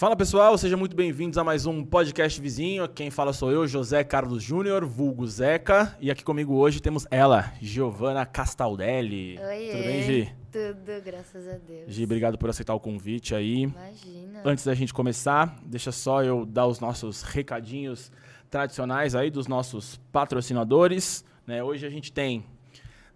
Fala pessoal, sejam muito bem-vindos a mais um podcast vizinho. Quem fala sou eu, José Carlos Júnior, vulgo Zeca. E aqui comigo hoje temos ela, Giovana Castaldelli. Oi, Tudo bem, Gi? Tudo, graças a Deus. Gi, obrigado por aceitar o convite aí. Imagina. Antes da gente começar, deixa só eu dar os nossos recadinhos tradicionais aí dos nossos patrocinadores. Né? Hoje a gente tem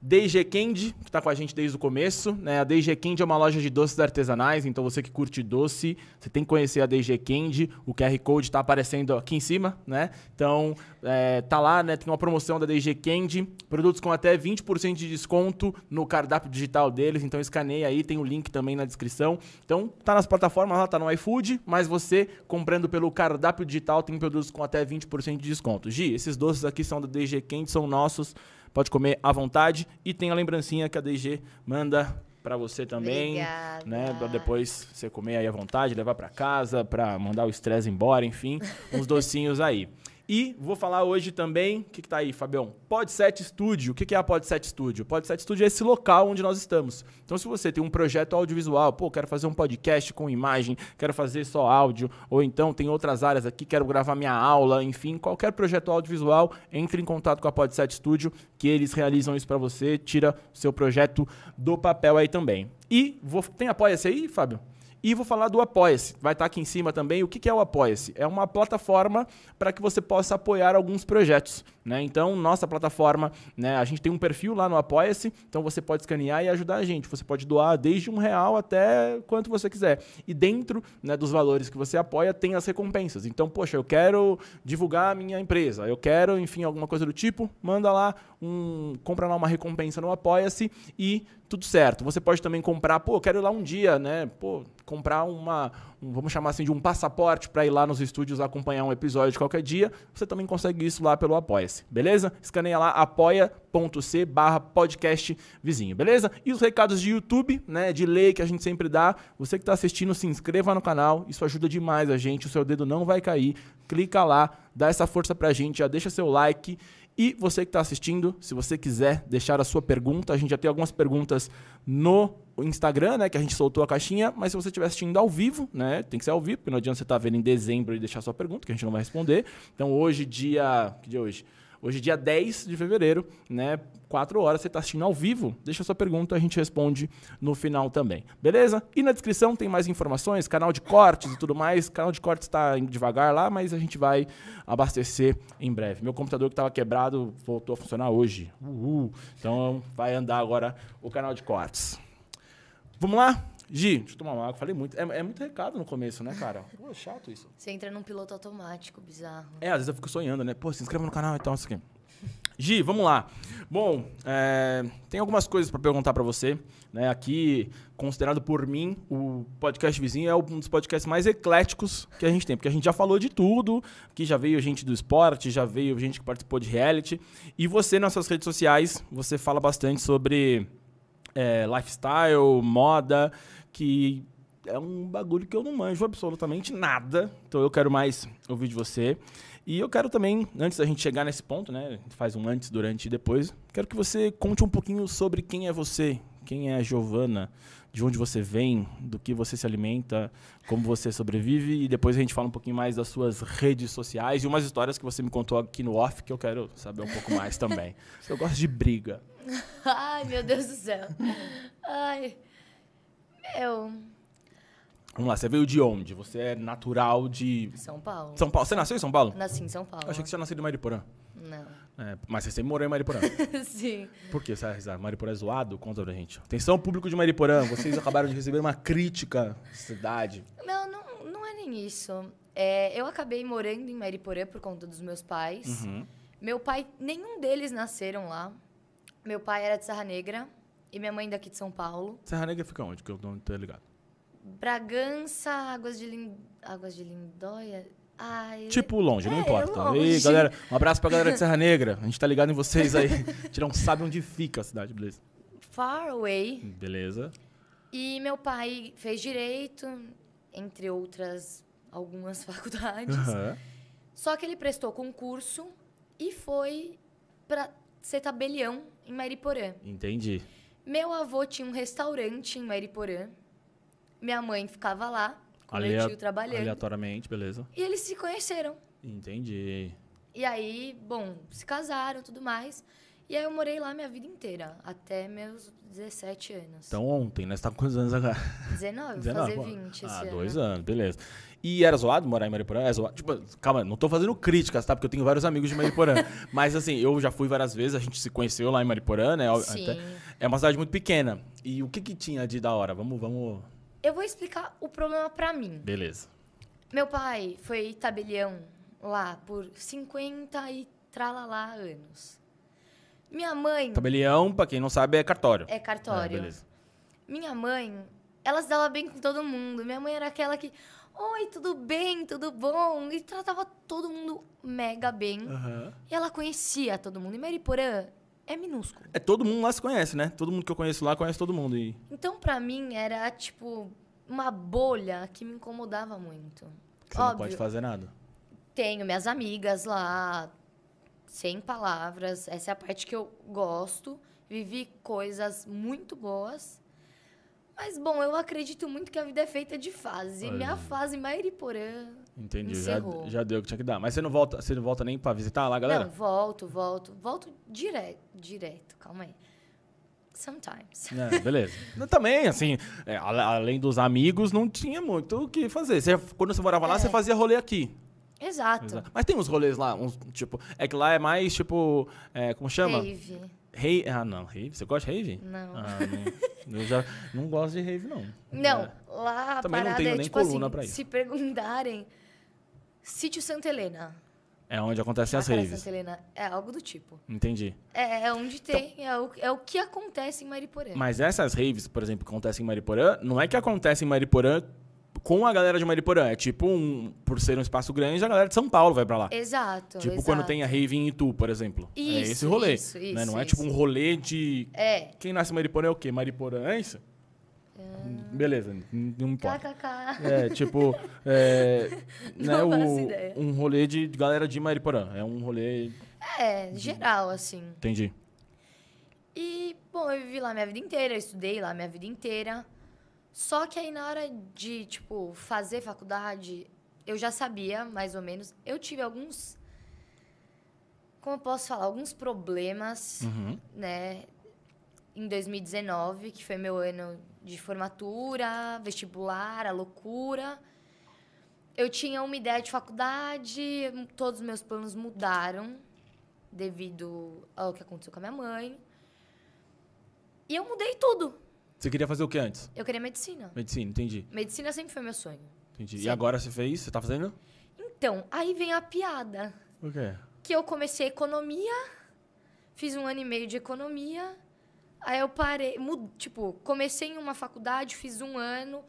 DG Candy, que está com a gente desde o começo. Né? A DG Candy é uma loja de doces artesanais, então você que curte doce, você tem que conhecer a DG Candy. O QR Code está aparecendo aqui em cima, né? Então, é, tá lá, né? Tem uma promoção da DG Candy, produtos com até 20% de desconto no cardápio digital deles. Então, escaneia aí, tem o link também na descrição. Então, tá nas plataformas lá, tá no iFood, mas você comprando pelo cardápio digital tem produtos com até 20% de desconto. Gi, esses doces aqui são da DG Candy, são nossos pode comer à vontade. E tem a lembrancinha que a DG manda para você também, Obrigada. né, para depois você comer aí à vontade, levar para casa, para mandar o estresse embora, enfim, uns docinhos aí. E vou falar hoje também, o que, que tá aí, Fabião? Podset Studio. O que, que é a Podset Studio? Podset Studio é esse local onde nós estamos. Então, se você tem um projeto audiovisual, pô, quero fazer um podcast com imagem, quero fazer só áudio, ou então tem outras áreas aqui, quero gravar minha aula, enfim, qualquer projeto audiovisual, entre em contato com a Podset Studio, que eles realizam isso para você, tira o seu projeto do papel aí também. E vou, tem apoia-se aí, Fábio? E vou falar do Apoia-se. Vai estar aqui em cima também. O que é o Apoia-se? É uma plataforma para que você possa apoiar alguns projetos. Né? Então, nossa plataforma, né, a gente tem um perfil lá no Apoia-se, então você pode escanear e ajudar a gente. Você pode doar desde um real até quanto você quiser. E dentro né, dos valores que você apoia, tem as recompensas. Então, poxa, eu quero divulgar a minha empresa, eu quero, enfim, alguma coisa do tipo, manda lá, um, compra lá uma recompensa no Apoia-se e tudo certo. Você pode também comprar, pô, quero ir lá um dia, né? Pô, comprar uma, um, vamos chamar assim de um passaporte para ir lá nos estúdios acompanhar um episódio de qualquer dia. Você também consegue isso lá pelo Apoia-se, beleza? Escaneia lá apoia.c barra podcast vizinho, beleza? E os recados de YouTube, né, de lei que a gente sempre dá. Você que está assistindo, se inscreva no canal, isso ajuda demais a gente, o seu dedo não vai cair. Clica lá, dá essa força pra gente, já deixa seu like. E você que está assistindo, se você quiser deixar a sua pergunta, a gente já tem algumas perguntas no Instagram, né? Que a gente soltou a caixinha, mas se você estiver assistindo ao vivo, né? Tem que ser ao vivo, porque não adianta você estar vendo em dezembro e deixar sua pergunta, que a gente não vai responder. Então hoje, dia. Que dia é hoje? Hoje, dia 10 de fevereiro, né? 4 horas, você está assistindo ao vivo, deixa sua pergunta, a gente responde no final também. Beleza? E na descrição tem mais informações, canal de cortes e tudo mais. Canal de cortes está devagar lá, mas a gente vai abastecer em breve. Meu computador que estava quebrado voltou a funcionar hoje. Uhul. Então vai andar agora o canal de cortes. Vamos lá? Gi, deixa eu tomar uma água. Falei muito. É, é muito recado no começo, né, cara? Pô, é chato isso. Você entra num piloto automático, bizarro. É, às vezes eu fico sonhando, né? Pô, se inscreva no canal e tal, isso aqui. Gi, vamos lá. Bom, é, tem algumas coisas para perguntar para você. Né? Aqui, considerado por mim, o podcast vizinho é um dos podcasts mais ecléticos que a gente tem, porque a gente já falou de tudo. Aqui já veio gente do esporte, já veio gente que participou de reality. E você, nas suas redes sociais, você fala bastante sobre é, lifestyle, moda, que é um bagulho que eu não manjo absolutamente nada. Então eu quero mais ouvir de você. E eu quero também, antes da gente chegar nesse ponto, né? A gente faz um antes, durante e depois. Quero que você conte um pouquinho sobre quem é você, quem é a Giovana, de onde você vem, do que você se alimenta, como você sobrevive. E depois a gente fala um pouquinho mais das suas redes sociais e umas histórias que você me contou aqui no off que eu quero saber um pouco mais também. Eu gosto de briga. Ai, meu Deus do céu. Ai. Meu. Vamos lá, você veio de onde? Você é natural de. São Paulo. São Paulo. Você nasceu em São Paulo? Nasci em São Paulo. Eu achei que você tinha nascido em Mariporã. Não. É, mas você sempre morou em Mariporã. Sim. Por que você vai risar? Mariporã é zoado? Conta pra gente. Atenção, público de Mariporã. Vocês acabaram de receber uma crítica da cidade. Não, não, não é nem isso. É, eu acabei morando em Mariporã por conta dos meus pais. Uhum. Meu pai, nenhum deles nasceram lá. Meu pai era de Serra Negra e minha mãe daqui de São Paulo. Serra Negra fica onde? Que eu não tô ligado. Bragança, Águas de, Lin... Águas de Lindóia. Ai, Tipo longe, não É, importa. longe. Ei, galera, um abraço pra galera de Serra Negra. A gente tá ligado em vocês aí. A gente não sabe onde fica a cidade, beleza? far away. Beleza. E meu pai fez direito, entre outras algumas faculdades. Aham. Só que ele prestou concurso e foi pra ser tabelião em Mariporã. Entendi. Meu avô tinha um restaurante em Mariporã. Minha mãe ficava lá. com meu Alea- tio trabalhando. Aleatoriamente, beleza. E eles se conheceram. Entendi. E aí, bom, se casaram e tudo mais. E aí eu morei lá minha vida inteira, até meus 17 anos. Então ontem, né? Você tá com quantos anos agora? 19, vou 19, fazer pô. 20 esse Ah, ano. dois anos, beleza. E era zoado morar em Mariporã? É zoado? Tipo, calma, não tô fazendo críticas, tá? Porque eu tenho vários amigos de Mariporã. Mas assim, eu já fui várias vezes, a gente se conheceu lá em Mariporã, né? Sim. É uma cidade muito pequena. E o que que tinha de da hora? Vamos, vamos... Eu vou explicar o problema pra mim. Beleza. Meu pai foi tabelião lá por 50 e tralalá anos. Minha mãe Tabelião, pra quem não sabe, é cartório. é É, cartório. beleza. Minha mãe, ela se dava bem com todo mundo. Minha mãe era aquela que, oi, tudo bem, tudo bom? E tratava todo mundo mega bem. Aham. E ela conhecia todo mundo. E Mariporã é minúsculo. É, todo mundo lá se conhece, né? Todo mundo que eu conheço lá conhece todo mundo. E Então, pra mim, era tipo uma bolha que me incomodava muito. você não Óbvio. pode fazer nada. Tenho minhas amigas lá, sem palavras. Essa é a parte que eu gosto. Vivi coisas muito boas. Mas, bom, eu acredito muito que a vida é feita de fase. Olha. Minha fase Mairiporã. Entendi. Já, já deu o que tinha que dar. Mas você não volta, você não volta nem pra visitar lá, galera? Não, volto, volto. Volto direto. Direto, calma aí. Sometimes. É, beleza. Também, assim, é, além dos amigos, não tinha muito o que fazer. Você, quando você morava lá, É. você fazia rolê aqui. Exato. Exato. Mas tem uns rolês lá, uns, tipo, é que lá é mais, tipo, é, como chama? Rave. Rave. Ah, não, rave. Você gosta de rave? Não. Ah, não. Eu já não gosto de rave, não. Não, É. lá a Também não parada tenho é nem tipo coluna assim, pra isso. se perguntarem, Sítio Santa Helena. É onde acontecem as raves. Santa Helena, é algo do tipo. Entendi. É, é onde tem, é, o, é o que acontece em Mariporã. Mas essas raves, por exemplo, que acontecem em Mariporã, não é que acontecem em Mariporã com a galera de Mariporã. É tipo, um, por ser um espaço grande, a galera de São Paulo vai pra lá. Exato, Tipo exato. quando tem a rave em Itu, por exemplo. é Isso, esse rolê. isso, né? isso, Não é isso. tipo um rolê de. É, Quem nasce em Mariporã é o quê? Mariporãense? Beleza, n- não importa. kkk. É, tipo. É, né, o- um rolê de galera de Mariporã. É um rolê. É, geral, assim. Entendi. E, bom, eu vivi lá minha vida inteira, eu estudei lá minha vida inteira. Só que aí na hora de, tipo, fazer faculdade, eu já sabia, mais ou menos. Eu tive alguns. Como eu posso falar? Alguns problemas, Uhum. né? Em 2019, que foi meu ano de formatura, vestibular, a loucura. Eu tinha uma ideia de faculdade, todos os meus planos mudaram devido ao que aconteceu com a minha mãe. E eu mudei tudo. Você queria fazer o que antes? Eu queria medicina. Medicina, entendi. Medicina sempre foi meu sonho. entendi. E Sim. agora você fez? Você tá fazendo? Então, aí vem a piada. O quê? Que eu comecei economia, fiz um ano e meio de economia, aí eu parei, mu- tipo, comecei em uma faculdade, fiz um ano,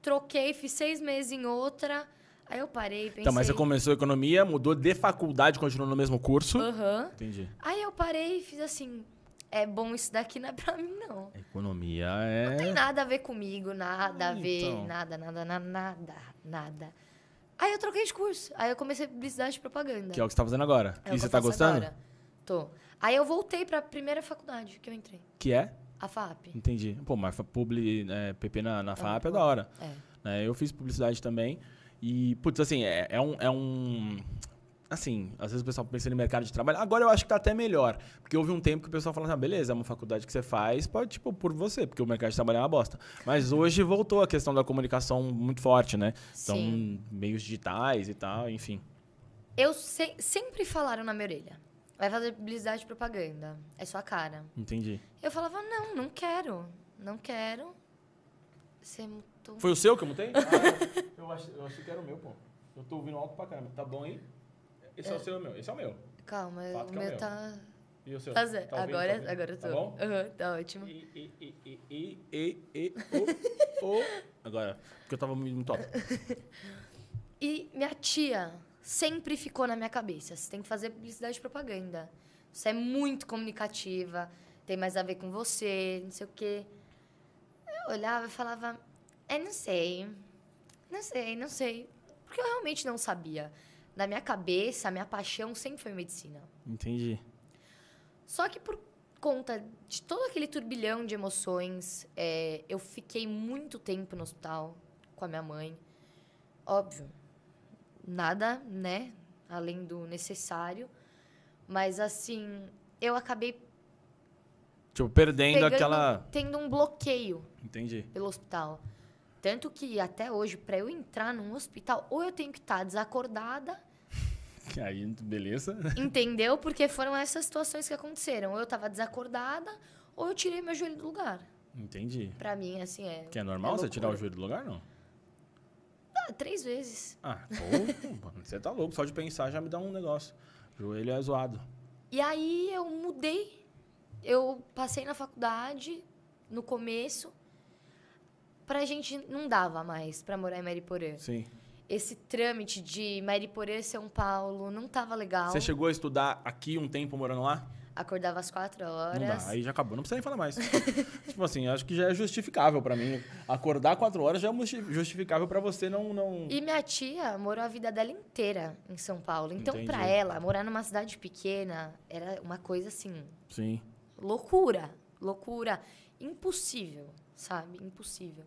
troquei, fiz seis meses em outra, aí eu parei, pensei... Então, mas você começou economia, mudou de faculdade, continuou no mesmo curso. Aham. Entendi. Aí eu parei e fiz assim, é bom isso daqui não é pra mim, não. Economia Não tem é. nada a ver comigo, nada a ver, Então. nada, nada, nada, nada, nada. Aí eu troquei de curso, aí eu comecei publicidade e propaganda. Que é o que você tá fazendo agora. É e você tá gostando? agora. Tô. Aí eu voltei pra primeira faculdade que eu entrei, Que é? a FAP. Entendi. Pô, mas publi, é, PP na, na FAP é da hora. É. eu fiz publicidade também. E, putz, assim, é, é um. É um assim, às vezes o pessoal pensa em mercado de trabalho. Agora eu acho que tá até melhor. Porque houve um tempo que o pessoal falava, ah, beleza, é uma faculdade que você faz, pode, tipo, por você, porque o mercado de trabalho é uma bosta. Mas hoje voltou a questão da comunicação muito forte, né? Então, Sim. meios digitais e tal, enfim. Eu se- sempre falaram na minha orelha. Vai fazer publicidade e propaganda. É sua cara. Entendi. Eu falava, não, não quero. Não quero. Você mutou. Foi o seu que eu mutei? Ah, eu, achei, eu achei que era o meu, pô. Eu tô ouvindo alto pra caramba. Tá bom aí? Esse é, o seu, é o meu. Esse é o meu. Calma, Fato o que é o meu meu. tá. E o seu? Tá zero. Tá ouvindo? agora, Tá agora eu tô. Tá bom? Aham, tá ótimo. E, e, e, e, e, e, e, o, o. Agora, porque eu tava muito alto. E minha tia sempre ficou na minha cabeça. Você tem que fazer publicidade e propaganda. Você é muito comunicativa, tem mais a ver com você, não sei o quê. Eu olhava e falava, é, não sei. Não sei, não sei. Porque eu realmente não sabia. Na minha cabeça, a minha paixão sempre foi medicina. Entendi. Só que por conta de todo aquele turbilhão de emoções, é, eu fiquei muito tempo no hospital com a minha mãe. Óbvio. Nada, né? Além do necessário. Mas, assim, eu acabei Tipo, perdendo pegando- aquela. tendo um bloqueio Entendi. pelo hospital. Tanto que até hoje, para eu entrar num hospital, ou eu tenho que estar desacordada, Aí, beleza. entendeu? Porque foram essas situações que aconteceram. Ou eu tava desacordada, ou eu tirei meu joelho do lugar. Entendi. Pra mim, assim, é. Que é normal é você tirar o joelho do lugar, não? Ah, três vezes. Ah, pô, você tá louco. Só de pensar já me dá um negócio. Joelho é zoado. E aí eu mudei. Eu passei na faculdade no começo. Pra gente não dava mais pra morar em Mariporã. Sim. Esse trâmite de Mariporã, São Paulo, não tava legal. Você chegou a estudar aqui um tempo morando lá? Acordava às quatro Não horas. dá. Aí já acabou. Não precisa nem falar mais. tipo assim, acho que já é justificável pra mim. Acordar quatro horas já é justi- justificável pra você não. não... E minha tia morou a vida dela inteira em São Paulo. Então, pra ela, morar numa cidade pequena era uma coisa assim, Sim. loucura. Loucura. Impossível, sabe? Impossível.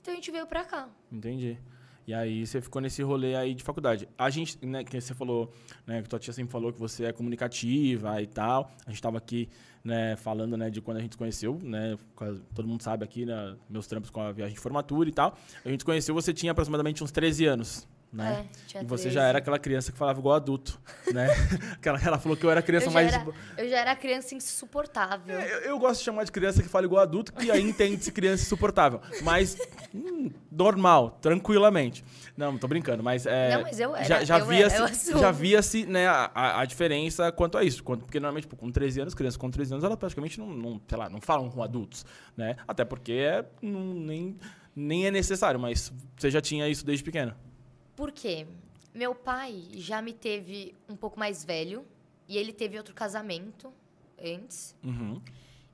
Então a gente veio pra cá. Entendi. E aí você ficou nesse rolê aí de faculdade. A gente, né, que você falou, né, que tua tia sempre falou que você é comunicativa e tal. A gente tava aqui, né, falando, né, de quando a gente se conheceu, né, todo mundo sabe aqui, né, meus trampos com a viagem de formatura e tal. A gente conheceu, você tinha aproximadamente uns 13 anos, né? É, e você 13. já era aquela criança que falava igual adulto, né? Aquela, ela falou que eu era criança eu mais... era, eu já era criança insuportável. É, Eu, eu gosto de chamar de criança que fala igual adulto, que aí entende-se criança insuportável. Mas hum, normal, tranquilamente. Não, tô brincando, mas. É, Não, mas eu era, já, já eu via-se, era, já via-se né, a, a- diferença quanto a isso. Porque normalmente, tipo, com 13 anos, crianças com 13 anos, elas praticamente não, não, sei lá, não falam com adultos. Né? Até porque é, não- nem, nem é necessário, mas você já tinha isso desde pequeno. Por quê? Meu pai já me teve um pouco mais velho e ele teve outro casamento antes. Uhum.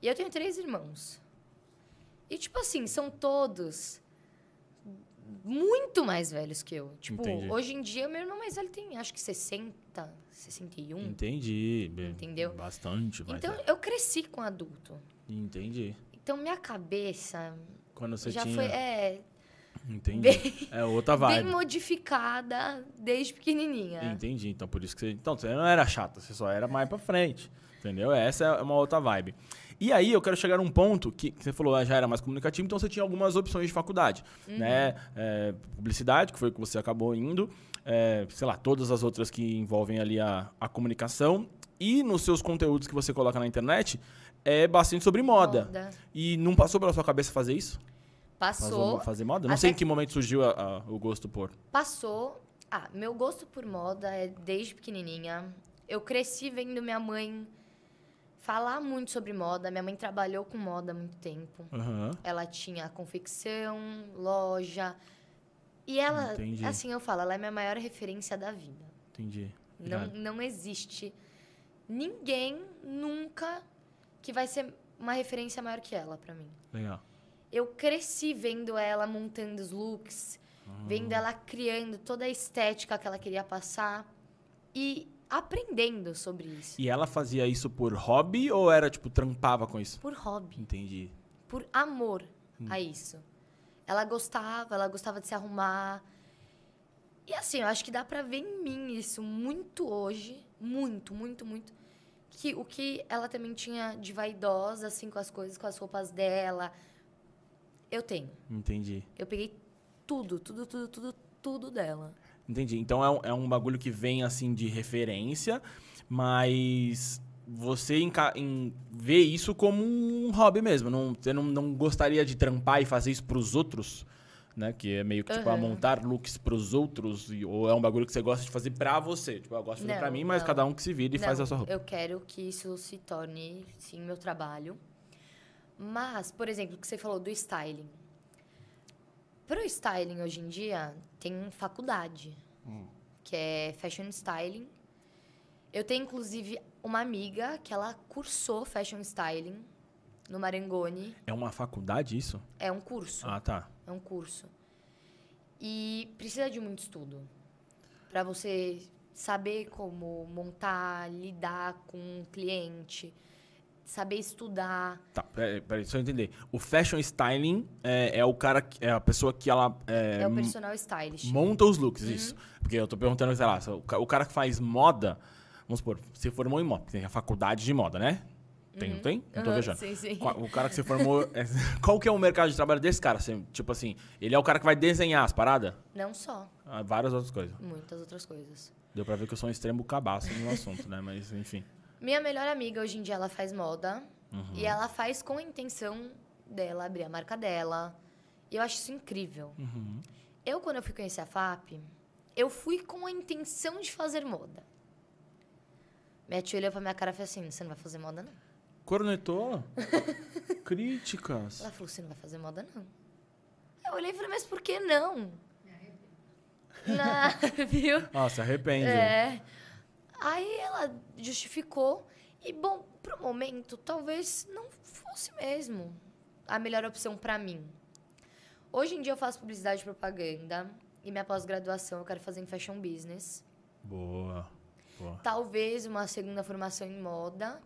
E eu tenho três irmãos. E, tipo assim, são todos muito mais velhos que eu. Tipo, Entendi. hoje em dia, meu irmão mais velho tem, acho que 60, 61. Entendi. Entendeu? Bastante. Então, é. eu cresci com adulto. Entendi. Então, minha cabeça Quando você já tinha. foi é, Entendi. bem, É outra vibe. bem modificada desde pequenininha. Entendi. Então, por isso que você. Então, você não era chata, você só era mais pra frente. Entendeu? Essa é uma outra vibe. E aí, eu quero chegar num ponto que, que você falou, ah, já era mais comunicativo, então você tinha algumas opções de faculdade. Né? É, publicidade, que foi o que você acabou indo. é, sei lá, todas as outras que envolvem ali a, a comunicação. E nos seus conteúdos que você coloca na internet, é bastante sobre moda. Moda. E não passou pela sua cabeça fazer isso? Passou. Fazer, fazer moda? Não Até sei em que- momento surgiu a- a- o gosto por. Passou. Ah, meu gosto por moda é desde pequenininha. Eu cresci vendo minha mãe falar muito sobre moda. Minha mãe trabalhou com moda há muito tempo. Aham. Ela tinha confecção, loja. E ela, Entendi. assim eu falo, ela é minha maior referência da vida. Entendi. Não, não existe ninguém nunca que vai ser uma referência maior que ela pra mim. Legal. Eu cresci vendo ela montando os looks, Ah. vendo ela criando toda a estética que ela queria passar e aprendendo sobre isso. E ela fazia isso por hobby ou era, tipo, trampava com isso? Por hobby, Entendi. por amor a isso. Ela gostava, ela gostava de se arrumar. E assim, eu acho que dá pra ver em mim isso muito hoje, muito, muito, muito. Que o que ela também tinha de vaidosa, assim, com as coisas, com as roupas dela, eu tenho. Entendi. Eu peguei tudo, tudo, tudo, tudo, tudo dela. Entendi. Então é um, é um bagulho que vem, assim, de referência, mas você enca- em- vê isso como um hobby mesmo. Não, você não, não gostaria de trampar e fazer isso pros outros? Né? Que é meio que, tipo, a Aham. montar looks pros outros, e- ou é um bagulho que você gosta de fazer pra você? Tipo, eu gosto de fazer pra Não, mim, mas não. cada um que se vira e faz Não, a sua roupa. Eu quero que isso se torne, sim, meu trabalho. Mas, por exemplo, o que você falou do styling. Para o styling hoje em dia, tem faculdade, Hum. que é Fashion Styling. Eu tenho, inclusive, uma amiga que ela cursou Fashion Styling no Marangoni. É uma faculdade isso? É um curso. Ah, tá. É um curso. E precisa de muito estudo para você saber como montar, lidar com um cliente. Saber estudar. Tá, peraí, peraí, deixa eu entender. O fashion styling é, é o cara, é a pessoa que ela é, É, o personal stylist. monta os looks, isso. Porque eu tô perguntando, sei lá, se o ca- o cara que faz moda, vamos supor, você formou em moda, tem a faculdade de moda, né? Tem, não tem? Não tô viajando. sim, sim. O cara que você formou. é, qual que é o mercado de trabalho desse cara? Assim, tipo assim, ele é o cara que vai desenhar as paradas? Não só, Ah, Várias outras coisas. muitas outras coisas. Deu pra ver que eu sou um extremo cabaço no assunto, né? Mas, enfim. Minha melhor amiga hoje em dia ela faz moda Uhum. e ela faz com a intenção dela abrir a marca dela. E eu acho isso incrível. Uhum. Eu quando eu fui conhecer a FAP, eu fui com a intenção de fazer moda. Minha tia olhou pra minha cara e falou assim: "Você não vai fazer moda não?" Cornetou? Críticas. Ela falou: "Você não vai fazer moda não?" Eu olhei e falei: "Mas por que não?" Não, viu? Nossa, se arrepende. É. Aí ela justificou. E, bom, pro momento, talvez não fosse mesmo a melhor opção pra mim. Hoje em dia eu faço publicidade e propaganda. E minha pós-graduação eu quero fazer em fashion business. Boa. Boa. Talvez uma segunda formação em moda.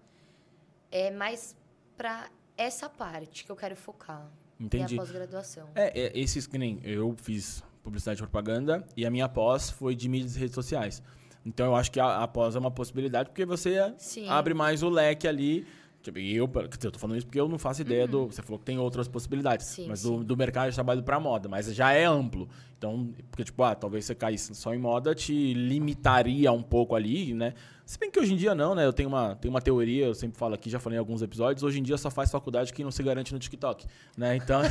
É mais pra essa parte que eu quero focar. Entendi. Minha pós-graduação. É, é, esses que nem eu fiz publicidade e propaganda e a minha pós foi de mídias e redes sociais. Então eu acho que a, a pós é uma possibilidade porque você Sim. abre mais o leque ali. Tipo, eu, eu tô falando isso porque eu não faço ideia do. Você falou que tem outras possibilidades. Sim, mas do, do mercado de trabalho para moda. Mas já é amplo. Então, porque, tipo, ah, talvez você caísse só em moda, te limitaria um pouco ali, né? Se bem que hoje em dia não, né? Eu tenho uma, tenho uma teoria, eu sempre falo aqui, já falei em alguns episódios, hoje em dia só faz faculdade quem não se garante no TikTok, né? Então,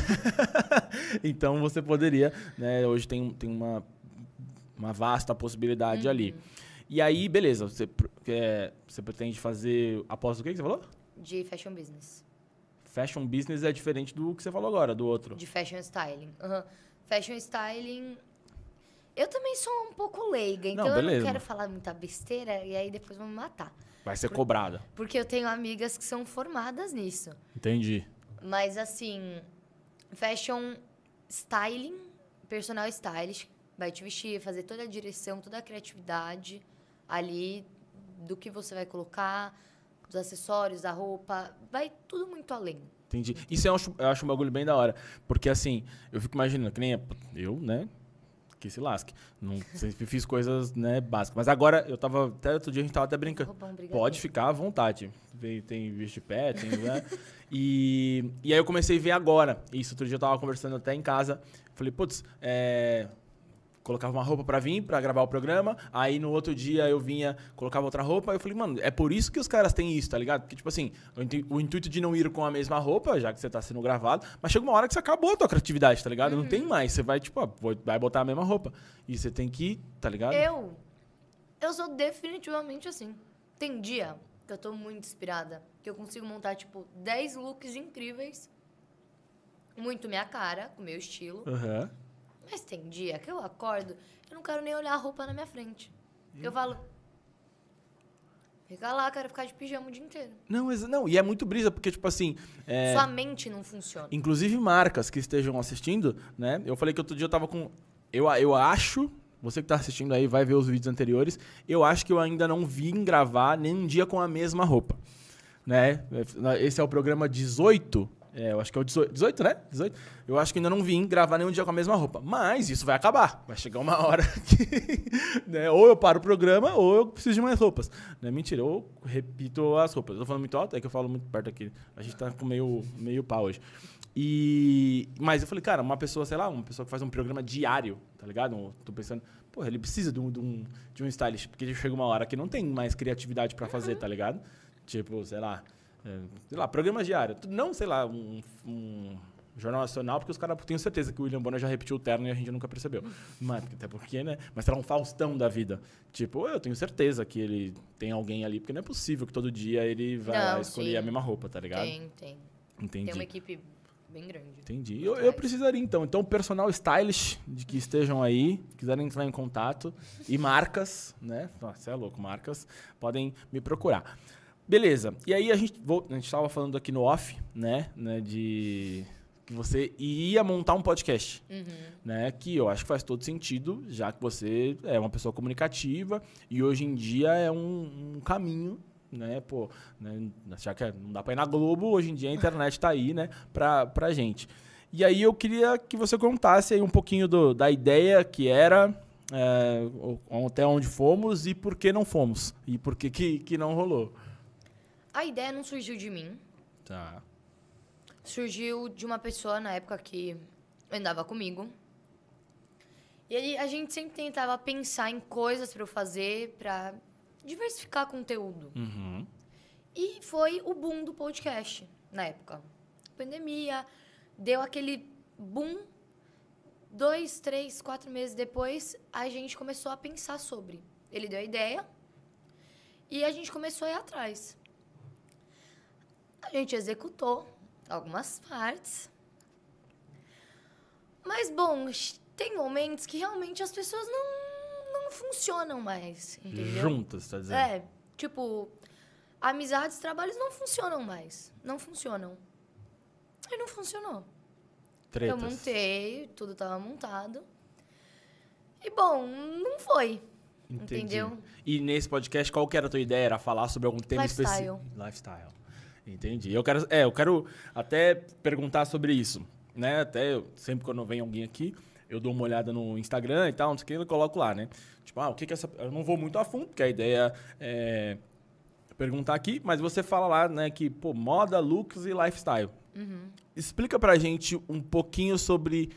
então você poderia, né? Hoje tem, tem uma, uma vasta possibilidade ali. E aí, beleza, você, é, você pretende fazer após o que que você falou? De fashion business. Fashion business é diferente do que você falou agora, do outro. De fashion styling. Aham. Fashion styling. Eu também sou um pouco leiga, então eu beleza, não quero falar muita besteira e aí depois vão me matar. Vai ser cobrada. Porque eu tenho amigas que são formadas nisso. Entendi. Mas assim, fashion styling, personal stylist, vai te vestir, fazer toda a direção, toda a criatividade ali do que você vai colocar, dos acessórios, da roupa, vai tudo muito além. Entendi. Isso eu acho, eu acho um bagulho bem da hora. Porque assim, eu fico imaginando, que nem eu, né? Que se lasque. Não, sempre fiz coisas, né, básicas. Mas agora, eu tava. Até outro dia a gente tava até brincando. Pode ficar à vontade. Tem, tem bicho de pé, tem. Né? e, e aí eu comecei a ver agora. Isso, outro dia eu tava conversando até em casa. Falei, putz, é. Colocava uma roupa pra vir, pra gravar o programa. Aí no outro dia eu vinha, colocava outra roupa. Aí eu falei, mano, é por isso que os caras têm isso, tá ligado? Porque, tipo assim, o, intu- o intuito de não ir com a mesma roupa, já que você tá sendo gravado, mas chega uma hora que você acabou a tua criatividade, tá ligado? Não tem mais. Você vai, tipo, ah, vou- vai botar a mesma roupa. E você tem que, tá ligado? Eu, eu sou definitivamente assim. Tem dia que eu tô muito inspirada, que eu consigo montar, tipo, 10 looks incríveis, muito minha cara, com meu estilo. Aham. Mas tem dia que eu acordo, eu não quero nem olhar a roupa na minha frente. Eu falo, fica lá, quero ficar de pijama o dia inteiro. Não, não, e é muito brisa, porque, tipo assim. é, Sua mente não funciona. Inclusive marcas que estejam assistindo, né? Eu falei que outro dia eu tava com. Eu, eu acho. Você que tá assistindo aí vai ver os vídeos anteriores. Eu acho que eu ainda não vim gravar nenhum dia com a mesma roupa. Né? Esse é o programa 18. É, eu acho que é o 18, 18, né? 18. Eu acho que ainda não vim gravar nenhum dia com a mesma roupa. Mas isso vai acabar. Vai chegar uma hora que. né, ou eu paro o programa ou eu preciso de mais roupas. Né? Mentira, eu repito as roupas. Eu tô falando muito alto, é que eu falo muito perto aqui. A gente tá com meio, meio pau hoje. E. Mas eu falei, cara, uma pessoa, sei lá, uma pessoa que faz um programa diário, tá ligado? Eu tô pensando, porra, ele precisa de um, de um, de um stylist, porque chega uma hora que não tem mais criatividade pra fazer, tá ligado? Tipo, sei lá. É, sei lá, programas diários. Não, sei lá, um, um jornal nacional, porque os caras tenho certeza que o William Bonner já repetiu o terno e a gente nunca percebeu. Mas, até porque, né? Mas será um Faustão da vida. Tipo, eu tenho certeza que ele tem alguém ali, porque não é possível que todo dia ele vai Não, escolher sim. a mesma roupa, tá ligado? Tem, tem. Entendi. Tem uma equipe bem grande. Entendi. Eu, eu precisaria então. Então, personal stylish de que estejam aí, quiserem entrar em contato. E marcas, né? Você é louco, marcas, podem me procurar. Beleza. E aí a gente vol- a gente estava falando aqui no off, né? né, De que você ia montar um podcast, Uhum. né? Que eu acho que faz todo sentido, já que você é uma pessoa comunicativa e hoje em dia é um, um caminho, né, pô, né, já que não dá pra ir na Globo, hoje em dia a internet tá aí, né, pra, pra gente. E aí eu queria que você contasse aí um pouquinho do, da ideia que era, é, até onde fomos e por que não fomos. E por que, que, que não rolou. A ideia não surgiu de mim. Tá. Surgiu de uma pessoa na época que andava comigo. E aí a gente sempre tentava pensar em coisas para eu fazer, para diversificar conteúdo. Uhum. E foi o boom do podcast na época. Pandemia, deu aquele boom. Dois, três, quatro meses depois, a gente começou a pensar sobre. Ele deu a ideia e a gente começou a ir atrás. A gente executou algumas partes. Mas, bom, tem momentos que realmente as pessoas não, não funcionam mais, entendeu? Juntas, tá dizendo? É, tipo, amizades, trabalhos não funcionam mais. Não funcionam. E não funcionou. Tretas. Eu montei, tudo tava montado. E, bom, não foi. Entendi. Entendeu? E nesse podcast, qual que era a tua ideia? Era falar sobre algum tema Lifestyle. específico? Lifestyle. Entendi. Eu quero, é, eu quero até perguntar sobre isso, né? Até eu- sempre quando vem alguém aqui, eu dou uma olhada no Instagram e tal, não sei o que, eu coloco lá, né? Tipo, ah, o que que essa... Eu não vou muito a fundo, porque a ideia é perguntar aqui, mas você fala lá, né, que, pô, moda, looks e lifestyle. Explica pra gente um pouquinho sobre...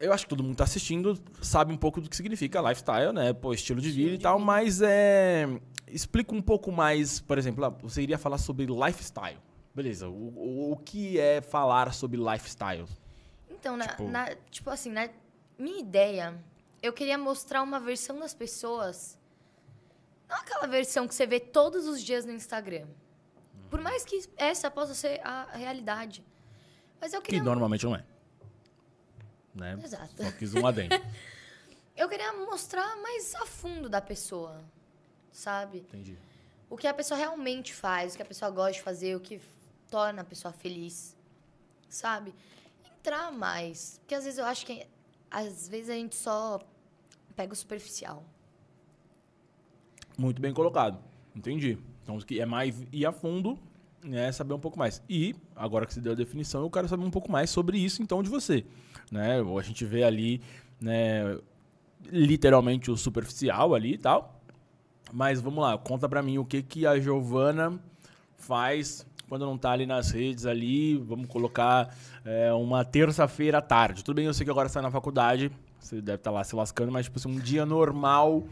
Eu acho que todo mundo tá assistindo sabe um pouco do que significa lifestyle, né? Pô, estilo de Estilo vida e tal, vida. mas é... Explica um pouco mais, por exemplo, ah, você iria falar sobre lifestyle. Beleza, o, o, o que é falar sobre lifestyle? Então, Tipo- na- tipo assim, na minha ideia, eu queria mostrar uma versão das pessoas. Não aquela versão que você vê todos os dias no Instagram. Por mais que essa possa ser a realidade. Mas eu Que queria. normalmente não é. Né? Exato. Só quis um adendo. Eu queria mostrar mais a fundo da pessoa. Sabe? Entendi. O que a pessoa realmente faz, o que a pessoa gosta de fazer, o que torna a pessoa feliz. Sabe? Entrar mais. Porque às vezes eu acho que. Às vezes a gente só pega o superficial. Muito bem colocado. Entendi. Então, que é mais ir a fundo, né? Saber um pouco mais. E, agora que você deu a definição, eu quero saber um pouco mais sobre isso, então, de você. Né? A gente vê ali, né? Literalmente o superficial ali e tal. Mas vamos lá, conta pra mim o que, que a Giovana faz quando não tá ali nas redes ali. Vamos colocar é, uma terça-feira à tarde. Tudo bem, eu sei que agora você tá na faculdade, você deve estar lá se lascando, mas tipo assim, um dia normal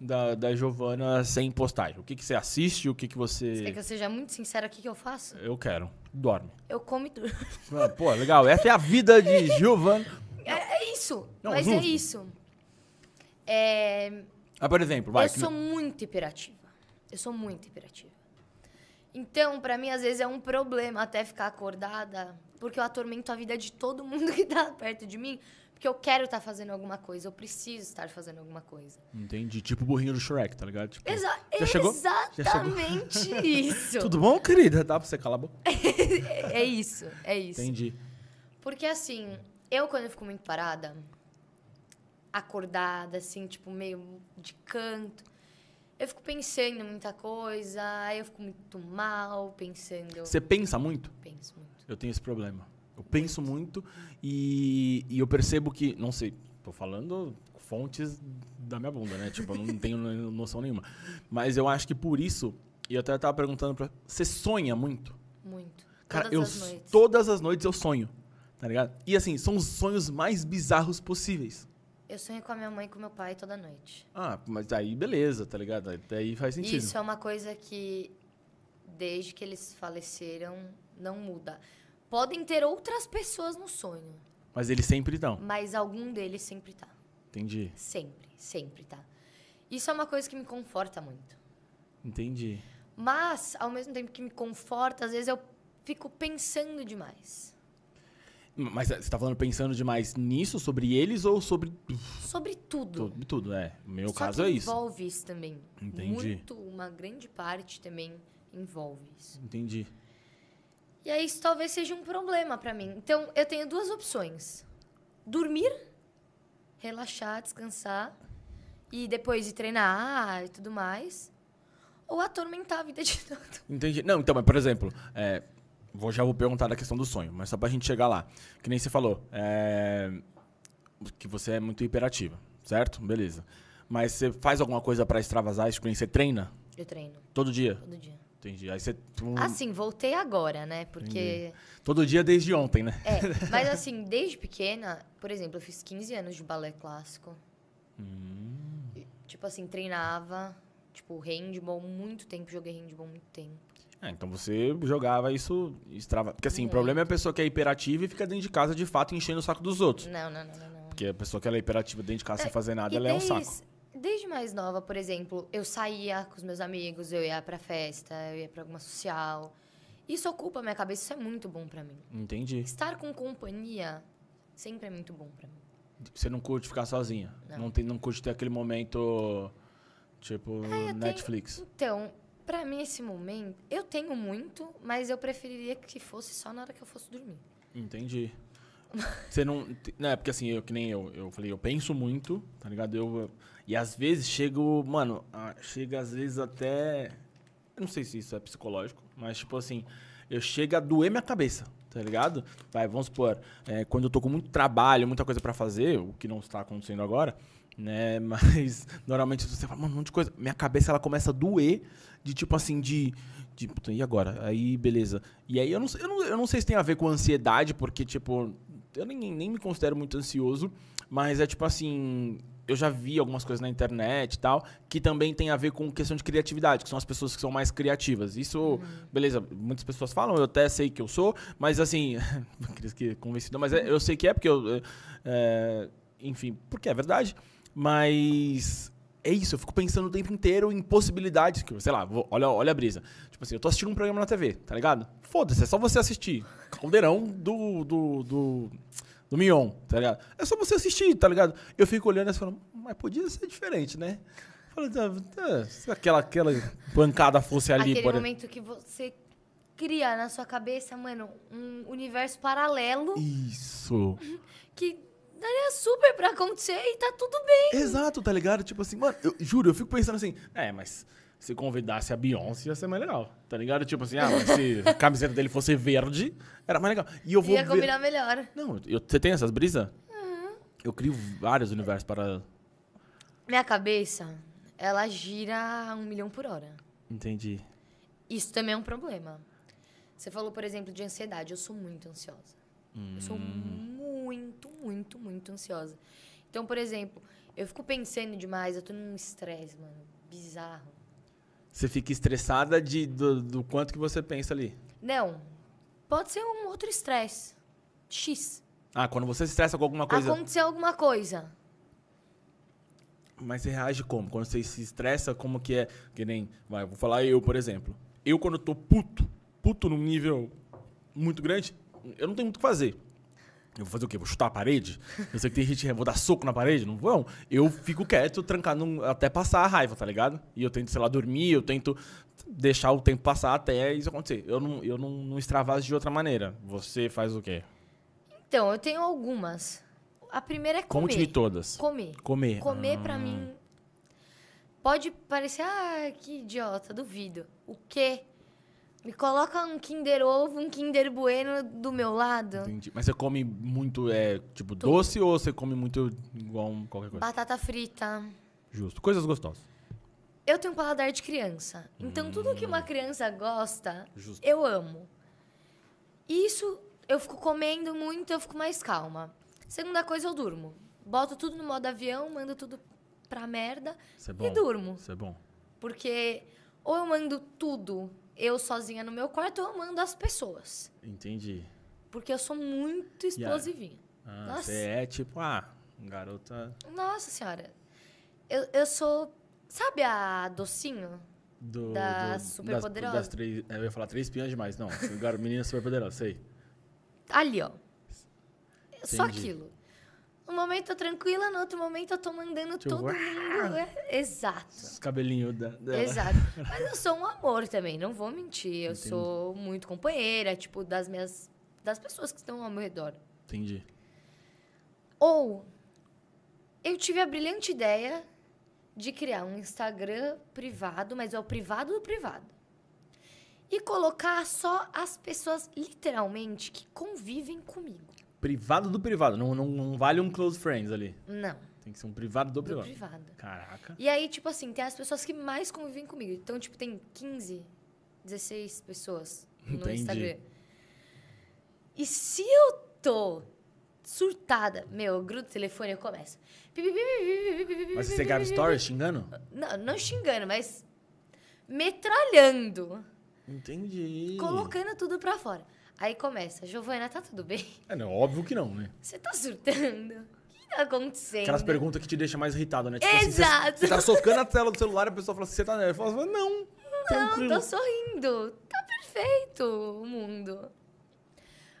da, da Giovana sem postagem. O que, que você assiste? O que, que Você quer você. que eu seja muito sincera aqui que eu faço? Eu quero. Dorme. Eu como e durmo. Ah, Pô, legal. Essa é a vida de Giovana. É, é isso. Não, mas é justo. isso. É, Ah, por exemplo, vai. eu sou muito hiperativa. Eu sou muito hiperativa. Então, pra mim, às vezes é um problema até ficar acordada, porque eu atormento a vida de todo mundo que tá perto de mim, porque eu quero estar fazendo alguma coisa, eu preciso estar fazendo alguma coisa. Entendi. Tipo o burrinho do Shrek, tá ligado? Tipo, Exa Já chegou? Já chegou? Exatamente isso. Tudo bom, querida? Dá pra você calar a boca? É, isso, é isso. Entendi. Porque assim, eu quando eu fico muito parada, acordada, assim, tipo, meio de canto, eu fico pensando em muita coisa, eu fico muito mal, pensando. Você pensa muito? Penso muito. Eu tenho esse problema. Eu penso muito e, e eu percebo que, não sei, tô falando fontes da minha bunda, né? Tipo, eu não tenho noção nenhuma. Mas eu acho que por isso, e eu até tava perguntando pra. Você sonha muito? Muito. Cara, Todas eu as noites. todas as noites eu sonho, tá ligado? E assim, são os sonhos mais bizarros possíveis. Eu sonho com a minha mãe e com meu pai toda noite. Ah, mas aí beleza, tá ligado? Aí- faz sentido. Isso é uma coisa que, desde que eles faleceram, não muda. Podem ter outras pessoas no sonho, Mas eles sempre estão. mas algum deles sempre tá. Entendi. Sempre, sempre tá. Isso é uma coisa que me conforta muito. Entendi. Mas, ao mesmo tempo que me conforta, às vezes eu fico pensando demais. Mas você tá falando pensando demais nisso, sobre eles ou sobre Sobre tudo. Sobre tudo, é. O meu Só caso é isso. envolve isso também. Entendi. Muito, uma grande parte também envolve isso. Entendi. E aí isso talvez seja um problema pra mim. Então, eu tenho duas opções. Dormir, relaxar, descansar e depois ir treinar e tudo mais. ou atormentar a vida de todo. Entendi. Não, então, mas por exemplo, é, vou, já vou perguntar da questão do sonho, mas só pra gente chegar lá. Que nem você falou, é, que você é muito hiperativa, certo? Beleza. Mas você faz alguma coisa pra extravasar isso? Que nem Você treina Eu treino todo dia? todo dia. Entendi. Aí você. um, Assim, voltei agora, né? Porque. Todo dia desde ontem, né? É, mas assim, desde pequena, por exemplo, eu fiz 15 anos de balé clássico. E, Tipo assim, treinava, tipo, handball, muito tempo, joguei handball muito tempo. É, então você jogava isso extrava. Porque assim, o Muito. problema é a pessoa que é hiperativa e fica dentro de casa de fato enchendo o saco dos outros. Não, não, não, não, não. Porque a pessoa que ela é hiperativa dentro de casa sem fazer nada, ela é um saco. Desde mais nova, por exemplo, eu saía com os meus amigos, eu ia pra festa, eu ia pra alguma social. Isso ocupa a minha cabeça, isso é muito bom pra mim. Entendi. Estar com companhia sempre é muito bom pra mim. Você não curte ficar sozinha. Não, Não. tem, não curte ter aquele momento tipo eu Netflix. Então, pra mim esse momento, eu tenho muito, mas eu preferiria que fosse só na hora que eu fosse dormir. Entendi. Você não. Não, é porque assim, eu que nem eu, eu falei, eu penso muito, tá ligado? Eu, e às vezes chego, mano, chega às vezes até. Eu não sei se isso é psicológico, mas tipo assim, eu chego a doer minha cabeça, tá ligado? Vai, vamos supor, é, quando eu tô com muito trabalho, muita coisa pra fazer, o que não está acontecendo agora, né? Mas normalmente você fala, mano, um monte de coisa. Minha cabeça ela começa a doer de tipo assim, de. de e agora? Aí, beleza. E aí eu não, eu, não, eu não sei se tem a ver com ansiedade, porque, tipo, eu nem, nem me considero muito ansioso, mas é tipo assim. Eu já vi algumas coisas na internet e tal, que também tem a ver com questão de criatividade, que são as pessoas que são mais criativas. Isso, beleza, muitas pessoas falam, eu até sei que eu sou, mas assim, que convencido, mas é- eu sei que é porque eu. é, enfim, porque é verdade. Mas é isso, eu fico pensando o tempo inteiro em possibilidades. Que, sei lá, vou- olha, olha a brisa. Tipo assim, eu tô assistindo um programa na TV, tá ligado? Foda-se, é só você assistir. Caldeirão do. do. do. Do Mion, tá ligado? É só você assistir, tá ligado? Eu fico olhando e falando, mas podia ser diferente, né? Fala, tá, se aquela, aquela pancada fosse ali, Aquele por momento que você cria na sua cabeça, mano, um universo paralelo Isso. que daria super pra acontecer e tá tudo bem. Exato, tá ligado? Tipo assim, mano, eu juro, eu fico pensando assim, é, mas se convidasse a Beyoncé ia ser mais legal, tá ligado? Tipo assim, ah, mas se a camiseta dele fosse verde, era mais legal. E eu vou Ia ver... combinar melhor. Não, eu- você tem essas brisas? Eu crio vários universos para... Minha cabeça, ela gira a um milhão por hora. Entendi. Isso também é um problema. Você falou, por exemplo, de ansiedade. Eu sou muito ansiosa. Eu sou muito, muito, muito ansiosa. Então, por exemplo, eu fico pensando demais, eu tô num estresse, mano, bizarro. Você fica estressada de, do, do quanto que você pensa ali. Não, pode ser um outro estresse. X. Ah, quando você se estressa com alguma coisa... Aconteceu alguma coisa. Mas você reage como? Quando você se estressa, como que é? Que nem, vai, vou falar eu, por exemplo. Eu, quando eu tô puto, puto num nível muito grande, eu não tenho muito o que fazer. Eu vou fazer o quê? Vou chutar a parede? Eu sei que tem gente que vou dar soco na parede? Não vão. Eu fico quieto, trancado num- até passar a raiva, tá ligado? E eu tento, sei lá, dormir, eu tento deixar o tempo passar até isso acontecer. Eu não, eu não, não extravaso de outra maneira. Você faz o quê? Então, eu tenho algumas. A primeira é comer. Conte-me todas. Comer. Comer. Comer pra Ah. mim pode parecer, ah, que idiota, duvido. O quê? Me coloca um Kinder Ovo, um Kinder Bueno do meu lado. Entendi. Mas você come muito, é, tipo, doce ou você come muito igual um- qualquer coisa? Batata frita. Justo. Coisas gostosas. Eu tenho um paladar de criança. Então, tudo que uma criança gosta, Justo. eu amo. Isso, eu fico comendo muito, eu fico mais calma. Segunda coisa, eu durmo. Boto tudo no modo avião, mando tudo pra merda é bom. e durmo. Isso é bom. Porque ou eu mando tudo eu sozinha no meu quarto, eu mando as pessoas. Entendi. Porque eu sou muito explosivinha. Ah, Nossa. você é tipo, ah, garota Nossa senhora. Eu, eu sou. Sabe a docinho? do. Da do- Superpoderosa? Das, das três, eu ia falar três espiãs demais. Não, menina super poderosa, sei. Ali, ó. Só Entendi. aquilo. Um momento eu tranquila, no outro momento eu tô mandando Tipo, todo mundo. É, exato. Os cabelinhos da, dela. Exato. Mas eu sou um amor também, não vou mentir. Eu Entendi. sou muito companheira, tipo, das minhas. das pessoas que estão ao meu redor. Entendi. Ou eu tive a brilhante ideia de criar um Instagram privado, mas é o privado do privado. E colocar só as pessoas, literalmente, que convivem comigo. Privado do privado. Não, não, não vale um close friends ali. Não, Tem que ser um privado do do privado. privado. Caraca. E aí, tipo assim, tem as pessoas que mais convivem comigo. Então, tipo, tem 15, 16 pessoas no Entendi. Instagram. E se eu tô surtada, meu, eu grudo o telefone e eu começo. Mas você grava stories xingando? Não, não xingando, mas metralhando. Entendi. Colocando tudo pra fora. Aí começa, Giovana, tá tudo bem? É, não, óbvio que não, né? Você tá surtando? O que tá acontecendo? Aquelas perguntas que te deixam mais irritado, né? assim, você- Exato. você, tá socando a tela do celular e a pessoa fala assim, você tá nervosa? Eu falo, não, Não, tranquilo. tô sorrindo. Tá perfeito o mundo.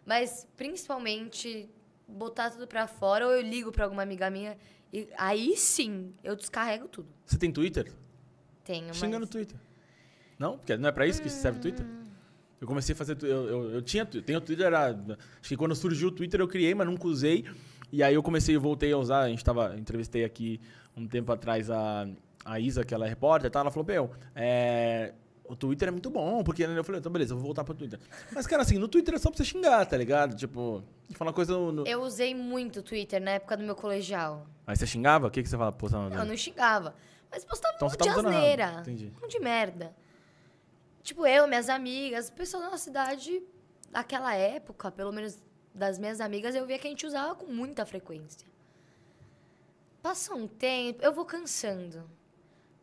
Mas, principalmente, botar tudo pra fora ou eu ligo pra alguma amiga minha e aí sim eu descarrego tudo. Você tem Twitter? Tenho, mas... Xinga no Twitter. Não? Porque não é pra isso que serve o Twitter? Eu comecei a fazer. Eu, eu, eu tinha. Eu tenho Twitter, era. Acho que quando surgiu o Twitter eu criei, mas nunca usei. E aí eu comecei, eu voltei a usar. A gente tava. Entrevistei aqui um tempo atrás a, a Isa, que ela é repórter, tá? Ela falou, meu, é. O Twitter é muito bom, porque né, eu falei, então beleza, eu vou voltar pro Twitter. Mas, cara, assim, no Twitter é só pra você xingar, tá ligado? Tipo, falar coisa no. no- Eu usei muito o Twitter na época do meu colegial. Aí você xingava? O que, que você fala? Não, Não, eu não xingava. Mas postava Então um tá de errado. asneira. Entendi. Um de merda. Tipo, eu, minhas amigas, pessoas da nossa cidade, naquela época, pelo menos das minhas amigas, eu via que a gente usava com muita frequência. Passa um tempo, eu vou cansando.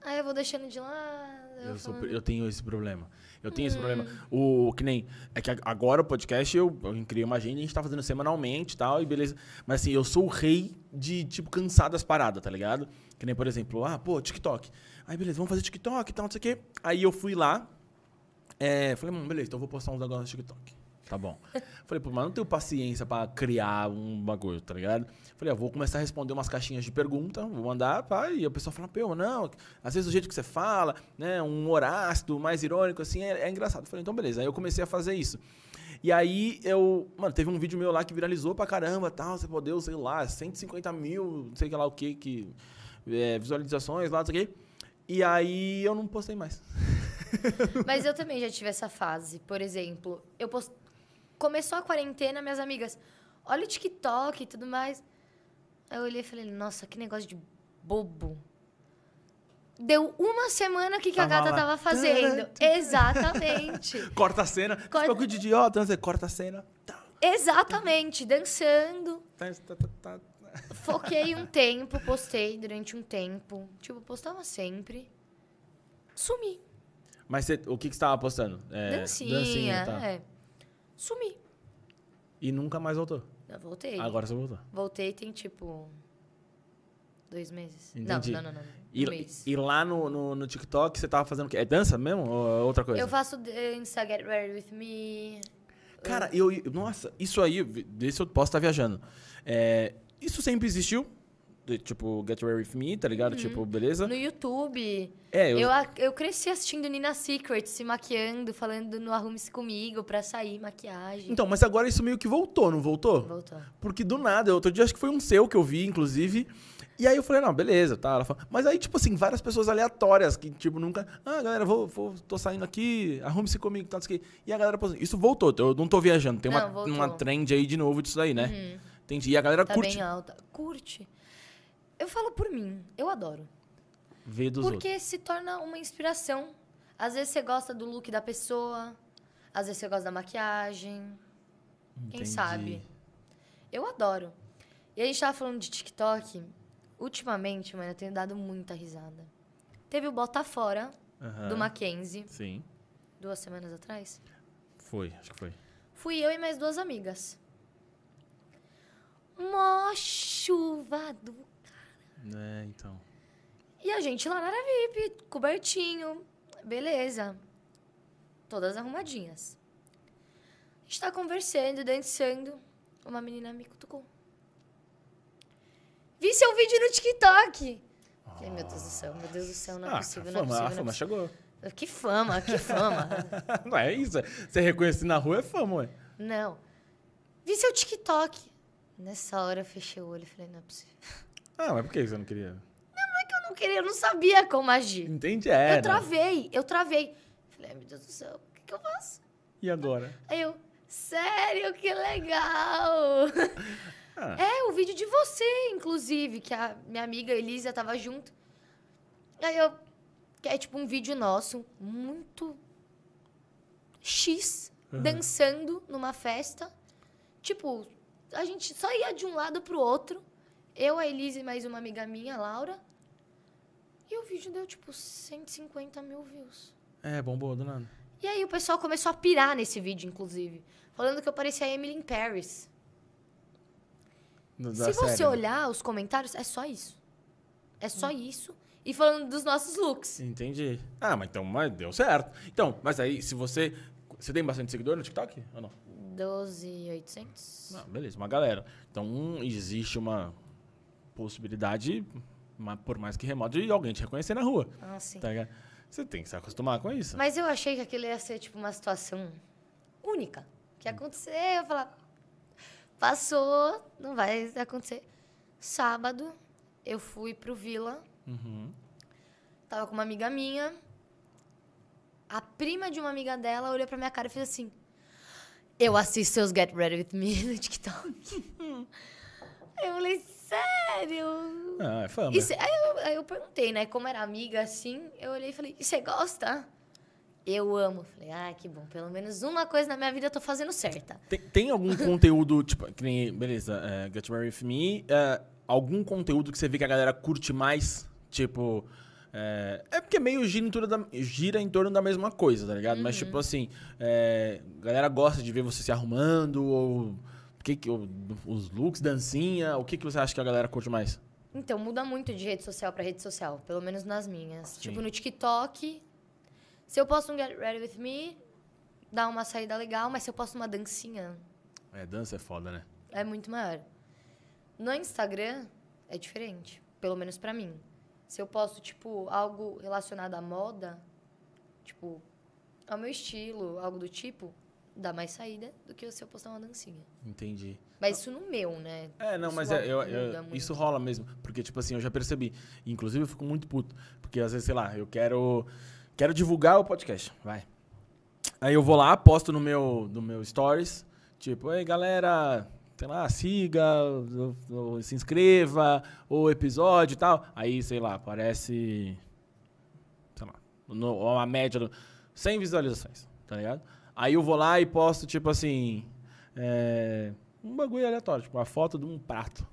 Aí eu vou deixando de lado. Eu, sou- falando, eu tenho esse problema. Eu tenho esse Hum. problema. O que nem. É que agora o podcast eu, eu criei uma agenda e a gente tá fazendo semanalmente e tal, e beleza. Mas assim, eu sou o rei de, tipo, cansar das paradas, tá ligado? Que nem, por exemplo, ah, pô, TikTok. Aí, beleza, vamos fazer TikTok e tal, não sei o quê. Aí eu fui lá. É, falei, hum, beleza, então eu vou postar uns negócios no TikTok. Tá bom. Falei, pô, mas não tenho paciência pra criar um bagulho, tá ligado? Falei, ah, vou começar a responder umas caixinhas de pergunta, vou mandar, pá, e a pessoa fala, pô, não, às vezes o jeito que você fala, né, um humor ácido, mais irônico, assim, é, é engraçado. Falei, então beleza. Aí eu comecei a fazer isso. E aí eu, mano, teve um vídeo meu lá que viralizou pra caramba, tal, você pode, sei lá, 150 mil, não sei que lá o que, que é, visualizações lá, não sei o quê. E aí eu não postei mais. Mas eu também já tive essa fase. Por exemplo, eu post... começou a quarentena, minhas amigas, olha o TikTok e tudo mais. Aí eu olhei e falei, nossa, que negócio de bobo. Deu uma semana que, que a gata lá. tava fazendo. Exatamente. Corta a cena, Corta- bagulho de idiota, sei, corta a cena. Tá, Exatamente. Dançando. tá, tá. Foquei um tempo, postei durante um tempo. Tipo, postava sempre. Sumi. Mas você- o que, que você tava postando? É, dancinha. tá. é. Sumi. E nunca mais voltou. Eu voltei. Agora você voltou. Voltei tem tipo. Dois meses. Entendi. Não, não, não, não. E, Um mês. e lá no, no, no TikTok você tava fazendo o quê? É dança mesmo ou é outra coisa? Eu faço dança Get Ready With Me. Cara, eu, eu- Nossa, isso aí, desse eu posso estar viajando. É, isso sempre existiu? De, tipo, Get Ready With Me, tá ligado? Tipo, beleza? No YouTube. É, eu, Eu, eu cresci assistindo Nina Secret, se maquiando, falando no Arrume-se Comigo pra sair, maquiagem. Então, mas agora isso meio que voltou, não voltou? Voltou. Porque do nada, outro dia acho que foi um seu que eu vi, inclusive. E aí eu falei, não, beleza, tá. Ela falou, mas aí, tipo assim, várias pessoas aleatórias que, tipo, nunca. Ah, galera, vou, vou, tô saindo aqui, arrume-se comigo, tal, não sei o quê. E a galera postando. Isso voltou, eu não tô viajando. Tem uma, Não, voltou. uma trend aí de novo disso aí, né? Uhum. Entendi. E a galera Tá curte bem alta. Curte. Eu falo por mim, eu adoro. ver dos outros. Porque se torna uma inspiração. Às vezes você gosta do look da pessoa, às vezes você gosta da maquiagem. Quem Entendi. sabe? Eu adoro. E a gente tava falando de TikTok. Ultimamente, mano, eu tenho dado muita risada. Teve o Bota Fora, Aham. do Mackenzie, Sim, duas semanas atrás. foi, acho que foi. Fui eu e mais duas amigas. Mó chuva do... É, então. E a gente lá na área VIP, cobertinho. Beleza. Todas arrumadinhas. A gente tá conversando, dançando. Uma menina me cutucou. Vi seu vídeo no TikTok. Falei, meu Deus do céu, meu Deus do céu, não é ah, possível, a não é fama, possível. a não é fama chegou. possível. Que fama, que fama. Não é isso. Você reconhecer na rua é fama, ué. não. Vi seu TikTok. Nessa hora eu fechei o olho e falei, não é possível. Ah, mas por que você não queria? Eu não queria, eu não sabia como agir. Entendi, é. eu né? travei, eu travei. Falei, ai meu Deus do céu, o que, que eu faço? E agora? Aí eu, sério, que legal! Ah, É, o vídeo de você, inclusive, que a minha amiga Elisa tava junto. Aí eu. Que é tipo um vídeo nosso, muito X, Uhum. dançando numa festa. Tipo, a gente só ia de um lado pro outro. Eu, a Elisa e mais uma amiga minha, Laura. E o vídeo deu, tipo, 150 mil views. É, bombou do nada. E aí o pessoal começou a pirar nesse vídeo, inclusive. Falando que eu parecia a Emily in Paris. Da Se você série, né? olhar os comentários, é só isso. É só isso. E falando dos nossos looks. Entendi. Ah, mas então, mas deu certo. Então, mas aí, se você. Você tem bastante seguidor no TikTok? Ou não? 12,800. Não, beleza, uma galera. Então, hum, existe uma possibilidade, por mais que remota, de alguém te reconhecer na rua. Ah, sim. Tá? Você tem que se acostumar com isso. Mas eu achei que aquilo ia ser, tipo, uma situação única. Que ia acontecer, eu falar... Passou, não vai acontecer. Sábado, eu fui pro Vila. Uhum. Tava com uma amiga minha. A prima de uma amiga dela olhou pra minha cara e fez assim... Eu assisto seus Get Ready With Me no TikTok. eu falei, sério? Ah, é fama. Cê- aí, eu, aí eu perguntei, né? Como era amiga, assim, eu olhei e falei, e você gosta? Eu amo. Falei, ah, que bom. Pelo menos uma coisa na minha vida eu tô fazendo certa. Tem, tem algum conteúdo, tipo, que nem, beleza, é, Get Married With Me, é, algum conteúdo que você vê que a galera curte mais? Tipo, é, é porque meio gira em, torno da, gira em torno da mesma coisa, tá ligado? Mas, tipo assim, é, a galera gosta de ver você se arrumando, ou, que que, os looks, dancinha, o que, que você acha que a galera curte mais? Então, muda muito de rede social pra rede social. Pelo menos nas minhas. Sim. Tipo, no TikTok, se eu posto um Get Ready With Me, dá uma saída legal. Mas se eu posto uma dancinha, É, dança é foda, né? é muito maior. No Instagram, é diferente. Pelo menos pra mim. Se eu posto, tipo, algo relacionado à moda, tipo, ao meu estilo, algo do tipo, dá mais saída do que se eu postar uma dancinha. Entendi. Mas isso no meu, né? É, não, Isso mas é, eu- eu- isso rola mesmo. Porque, tipo assim, eu já percebi. Inclusive, eu fico muito puto. Porque, às vezes, sei lá, eu quero, quero divulgar o podcast. Vai. Aí eu vou lá, posto no meu, no meu stories. Tipo, ei, galera, sei lá, siga, ou- ou se inscreva, ou episódio e tal. Aí, sei lá, aparece, sei lá, no, uma média de 100 visualizações, tá ligado? Aí eu vou lá e posto, tipo assim, é, um bagulho aleatório, tipo, uma foto de um prato.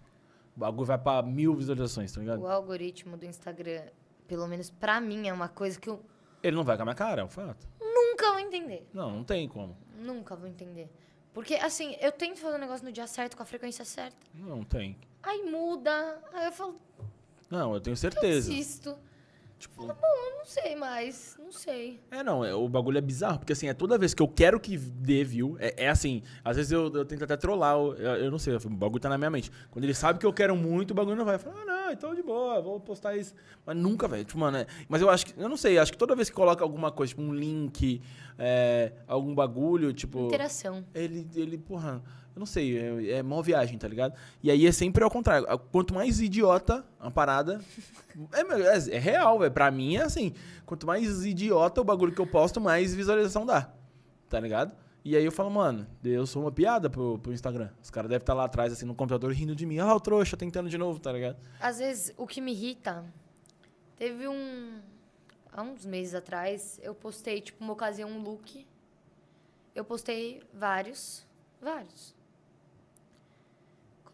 O bagulho vai pra mil visualizações, tá ligado? O algoritmo do Instagram, pelo menos pra mim, é uma coisa que eu Ele não vai com a minha cara, é um fato. nunca vou entender. Não, não tem como. Nunca vou entender. Porque, assim, eu tento fazer o negócio no dia certo, com a frequência certa. Não tem. Aí muda. Aí eu falo, Não, eu tenho eu certeza. Tipo, Falo, bom, não sei mais. Não sei. É, não, é- o bagulho é bizarro, porque assim, é toda vez que eu quero que dê view, é, é assim, às vezes eu, eu tento até trollar, eu, eu não sei, o bagulho tá na minha mente. Quando ele sabe que eu quero muito, o bagulho não vai. Eu falo, ah, não, então de boa, vou postar isso. Mas nunca, velho, tipo, mano, é- mas eu acho que, eu não sei, acho que toda vez que coloca alguma coisa, tipo um link, é, algum bagulho, tipo... Interação. Ele, ele, porra, eu não sei, é, é mó viagem, tá ligado? E aí é sempre ao contrário. Quanto mais idiota a parada. É, é, é real, velho. Pra mim é assim. Quanto mais idiota o bagulho que eu posto, mais visualização dá. Tá ligado? E aí eu falo, mano, eu sou uma piada pro, pro Instagram. Os caras devem estar lá atrás, assim, no computador, rindo de mim. Ah, o trouxa, tentando de novo, tá ligado? Às vezes, o que me irrita... Teve um... Há uns meses atrás, eu postei, tipo, uma ocasião, um look. Eu postei vários. Vários.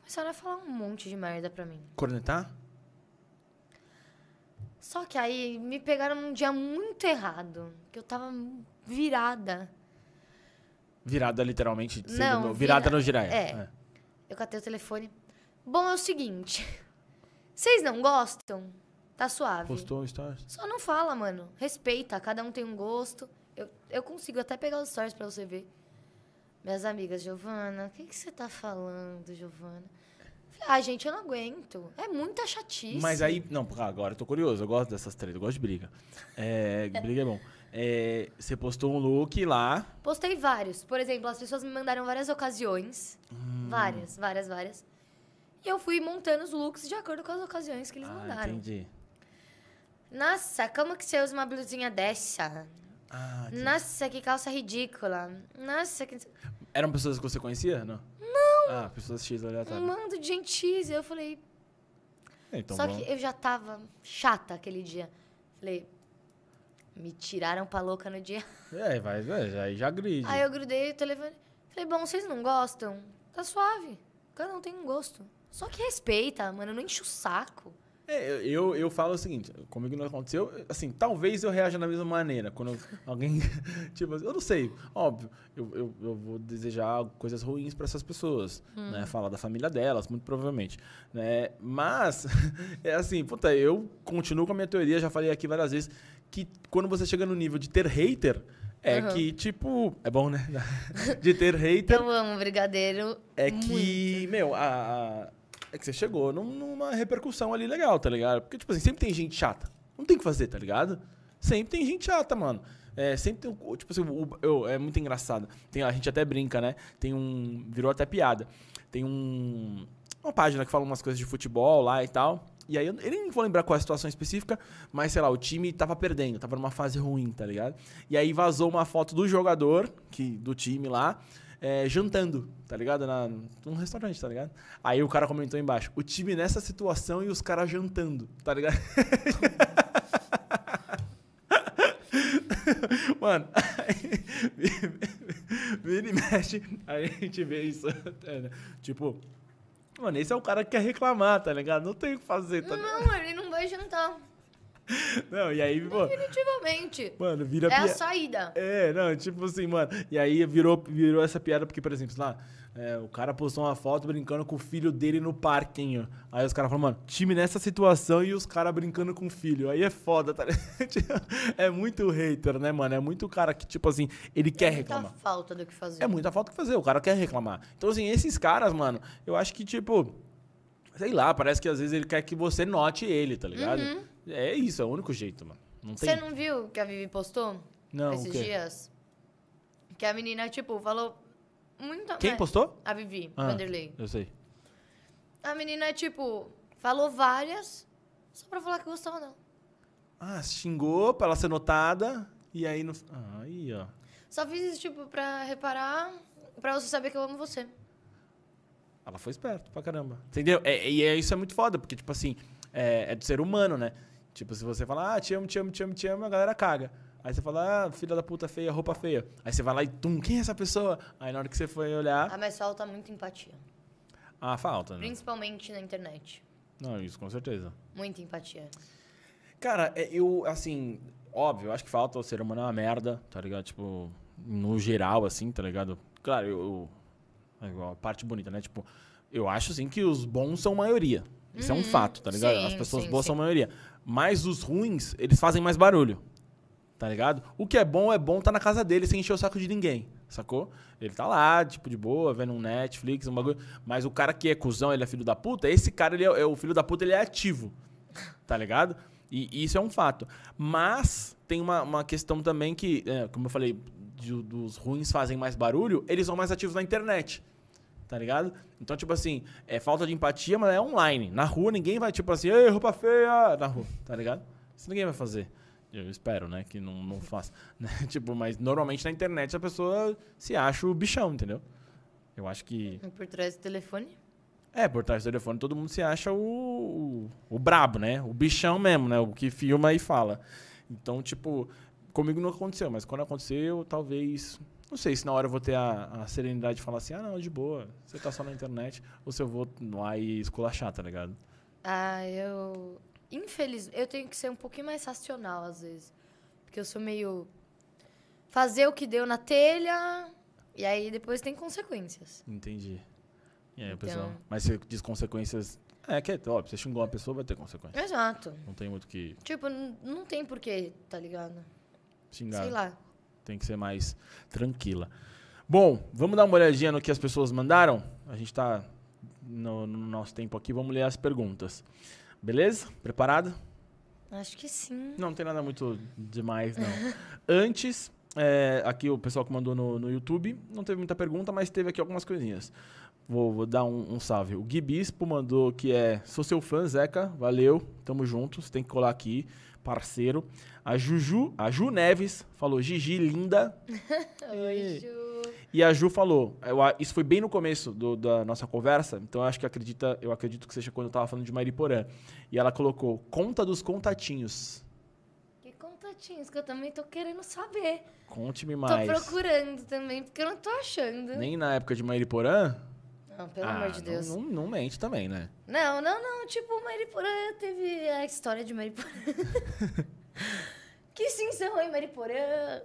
Começaram a falar um monte de merda pra mim. Cornetar? Só que aí me pegaram num dia muito errado. Que eu tava virada. Virada, literalmente. Não, no- virada vira- no giraia. é. Eu catei o telefone. Bom, é o seguinte. Vocês não gostam? Tá suave. Postou stories. Só não fala, mano. Respeita, cada um tem um gosto. Eu, eu consigo até pegar os stories pra você ver. Minhas amigas, Giovana, o que, que você tá falando, Giovana? Ah, gente, eu não aguento. É muita chatice. Mas aí, não, agora eu tô curioso, eu gosto dessas tretas, eu gosto de briga. É, briga é bom. É, você postou um look lá. Postei vários. Por exemplo, as pessoas me mandaram várias ocasiões. Hum. Várias, várias, várias. E eu fui montando os looks de acordo com as ocasiões que eles Ah, mandaram. entendi. Nossa, como que você usa uma blusinha dessa? Ah. Nossa, que calça ridícula. Nossa, que... Eram pessoas que você conhecia? Não. Não. Ah, pessoas X Um aleatórias. mundo de gente X. Eu falei... É, Então, Só vamos- que eu já tava chata aquele dia. Falei... Me tiraram pra louca no dia. É, vai, vai, já, já gride. Aí eu grudei o telefone. Falei, bom, vocês não gostam? Tá suave. Cada um tem um gosto. Só que respeita, mano. Não enche o saco. É, eu, eu, falo o seguinte, comigo não aconteceu, assim, talvez eu reaja da mesma maneira, quando alguém, tipo, eu não sei, óbvio, eu, eu, eu vou desejar coisas ruins para essas pessoas, né, falar da família delas, muito provavelmente, né, mas, é assim, puta, eu continuo com a minha teoria, já falei aqui várias vezes, que quando você chega no nível de ter hater, é Aham. que, tipo, é bom, né, de ter hater, Eu amo brigadeiro. é muito. que, meu, a, a- é que você chegou num- numa repercussão ali legal, tá ligado? Porque, tipo assim, sempre tem gente chata. Não tem o que fazer, tá ligado? Sempre tem gente chata, mano. É, sempre tem, tipo assim, o- é muito engraçado. Tem, a gente até brinca, né? Tem um, virou até piada. Tem um, uma página que fala umas coisas de futebol lá e tal. E aí, eu nem vou lembrar qual é a situação específica, mas sei lá, o time tava perdendo, tava numa fase ruim, tá ligado? E aí vazou uma foto do jogador, que, do time lá, é, jantando, tá ligado? Na, num restaurante, tá ligado? Aí o cara comentou embaixo, o time nessa situação e os caras jantando, tá ligado? Mano, aí, vira e mexe, aí a gente vê isso. né? Tipo, mano, esse é o cara que quer reclamar, tá ligado? Não tem o que fazer, tá ligado? Não, ele não vai jantar. Não, e aí, pô, Definitivamente. mano, vira É a saída. É, não, tipo assim, mano. E aí virou, virou essa piada, porque, por exemplo, lá, é, o cara postou uma foto brincando com o filho dele no parquinho. Aí os caras falam, mano, time nessa situação e os caras brincando com o filho. Aí é foda, tá ligado? É muito hater, né, mano? É muito cara que, tipo assim, ele quer É muita reclamar. falta do que fazer. É muita falta que fazer, o cara quer reclamar. Então, assim, esses caras, mano, eu acho que, tipo, sei lá, parece que às vezes ele quer que você note ele, tá ligado? É isso, é o único jeito, mano. Não tem. Você não viu que a Vivi postou? Não, esses dias? Que a menina, tipo, falou muito. Quem né? postou? A Vivi, Ah. Vanderlei. Eu sei. A menina, tipo, falou várias só pra falar que gostava dela. Ah, xingou pra ela ser notada. E aí no. Ah, aí, ó. Só fiz isso, tipo, pra reparar, pra você saber que eu amo você. Ela foi esperta pra caramba. Entendeu? É, e é, isso é muito foda, porque, tipo assim, é, é do ser humano, né? Tipo, se você falar, ah, te amo, te amo, te amo, te amo, a galera caga. Aí você fala, ah, filha da puta feia, roupa feia. Aí você vai lá e tum, quem é essa pessoa? Aí na hora que você foi olhar, Ah, mas falta muita empatia. ah, falta, né? Principalmente na internet. Não, isso com certeza. Muita empatia. Cara, é, eu, assim, óbvio, eu acho que falta, o ser humano é uma merda, tá ligado? Tipo, no geral, assim, tá ligado? Claro, eu. eu é a parte bonita, né? Tipo, eu acho, assim, que os bons são maioria. Isso é um fato, tá ligado? Sim, As pessoas sim, boas sim. são maioria. Mas os ruins, eles fazem mais barulho. Tá ligado? O que é bom é bom tá na casa dele sem encher o saco de ninguém. Sacou? Ele tá lá, tipo, de boa, vendo um Netflix, um bagulho. Mas o cara que é cuzão, ele é filho da puta, esse cara, ele é, é o filho da puta, ele é ativo. Tá ligado? E, e isso é um fato. Mas tem uma, uma questão também que, é, como eu falei, de- dos ruins fazem mais barulho, eles são mais ativos na internet. Tá ligado? Então, tipo assim, é falta de empatia, mas é online. Na rua ninguém vai, tipo assim, ei, roupa feia! Na rua, tá ligado? Isso ninguém vai fazer. Eu espero, né? Que não, não faça. né? tipo, mas normalmente na internet a pessoa se acha o bichão, entendeu? Eu acho que. Por trás do telefone? É, por trás do telefone todo mundo se acha o, o, o brabo, né? O bichão mesmo, né? O que filma e fala. Então, tipo, comigo não aconteceu, mas quando aconteceu, talvez. Não sei se na hora eu vou ter a, a serenidade de falar assim, ah, não, de boa, você tá só na internet, ou se eu vou lá e esculachar, tá ligado? Ah, eu. Infelizmente, eu tenho que ser um pouquinho mais racional às vezes. Porque eu sou meio. Fazer o que deu na telha, e aí depois tem consequências. Entendi. E aí, Então- pessoal? Mas você diz consequências. É, que é óbvio, você xingou uma pessoa, vai ter consequências. Exato. Não tem muito que Tipo, não tem porquê, tá ligado? xingar. Sei lá. Tem que ser mais tranquila. Bom, vamos dar uma olhadinha no que as pessoas mandaram? A gente tá no, no nosso tempo aqui, vamos ler as perguntas. Beleza? Preparado? Acho que sim. Não, não tem nada muito demais, não. Antes, é, aqui o pessoal que mandou no, no YouTube, não teve muita pergunta, mas teve aqui algumas coisinhas. Vou, vou dar um, um salve. O Gui Bispo mandou que é, sou seu fã, Zeca, valeu, tamo juntos, tem que colar aqui. Parceiro. A Juju, a Ju Neves falou, Gigi, linda. Oi, Ju. E a Ju falou, eu isso foi bem no começo do- da nossa conversa, então eu acho que acredita, eu acredito que seja quando eu tava falando de Mariporã. E ela colocou, conta dos contatinhos. Que contatinhos que eu também tô querendo saber. Conte-me Tô mais. procurando também, porque eu não tô achando. Nem na época de Mariporã? Não, pelo Ah, amor de Deus. Não, Não, não, não mente também, né? não, não. Tipo, Mariporã teve a história de Mariporã. que se encerrou em Mariporã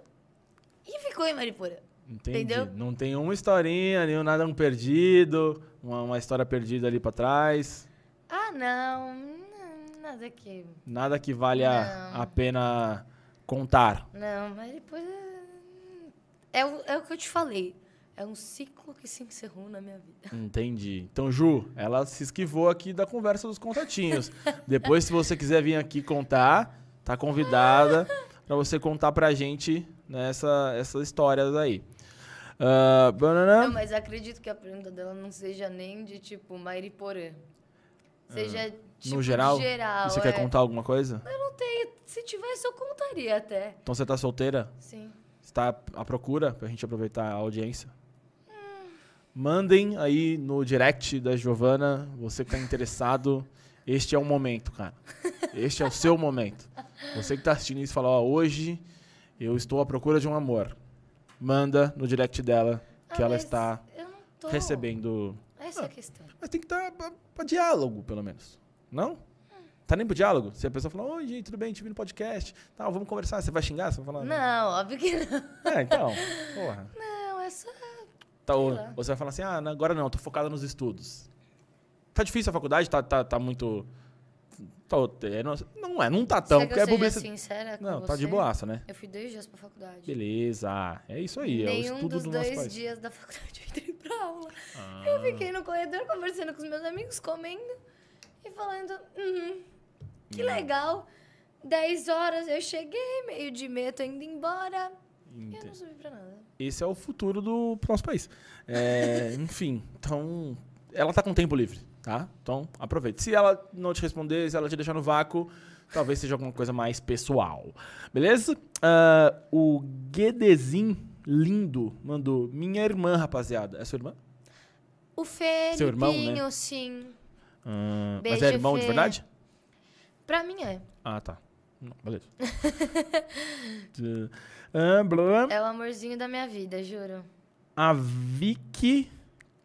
e ficou em Mariporã. Entendi. Entendeu? Não tem uma historinha, nenhum nada um perdido, uma, uma história perdida ali pra trás. Ah, não. não nada que. Nada que valha Não. a pena contar. Não, Mariporã. É o, é o que eu te falei. É um ciclo que se encerrou na minha vida. Entendi. Então, Ju, ela se esquivou aqui da conversa dos contatinhos. Depois, se você quiser vir aqui contar, tá convidada pra você contar pra gente nessa, essas histórias aí. Ah, banana. Não, mas acredito que a pergunta dela não seja nem de tipo Mariporã. Seja tipo Ah. no geral? geral você é. quer contar alguma coisa? Eu não tenho. Se tivesse, eu contaria até. Então você tá solteira? Sim. Você tá à procura pra gente aproveitar a audiência? Mandem aí no direct da Giovana, você que tá interessado. Este é o momento, cara. Este é o seu momento. Você que tá assistindo isso fala, ó, hoje eu estou à procura de um amor. Manda no direct dela que Ah, ela está recebendo. Essa é a questão. Mas tem que estar pra, pra diálogo, pelo menos. Não? Tá nem pro diálogo? Se a pessoa falar, oi, gente, tudo bem? Te vi no podcast. Tá, vamos conversar. Você vai xingar? Você vai falar? Não, óbvio que não. É, então. Porra. Não, é só. Tá, ou, ou você vai falar assim, ah, não, agora não, tô focada nos estudos. Tá difícil a faculdade? Tá, tá, tá muito... Tá, é, não, não é, não tá tão, Quer que porque eu é sincera Não, tá de você? boaça, né? Eu fui dois dias pra faculdade. Beleza, é isso aí, é o Nenhum estudo dos do dois país. dias da faculdade eu entrei pra aula. Ah, Eu fiquei no corredor conversando com os meus amigos, comendo e falando, uhum, que Hum. legal. 10 horas eu cheguei, meio de meia tô indo embora. E eu não subi pra nada. Esse é o futuro do nosso país. É, enfim, então, ela tá com tempo livre, tá? Então, aproveite. Se ela não te responder, se ela te deixar no vácuo, talvez seja alguma coisa mais pessoal. Beleza? Ah, o Guedezin Lindo mandou. Minha irmã, rapaziada. É sua irmã? O Felipinho, Seu irmão, né? sim. Ah, mas é irmão de Fê. verdade? Pra mim é. Ah, tá. Não, beleza. Ah, blá. É o amorzinho da minha vida, juro. A Vicky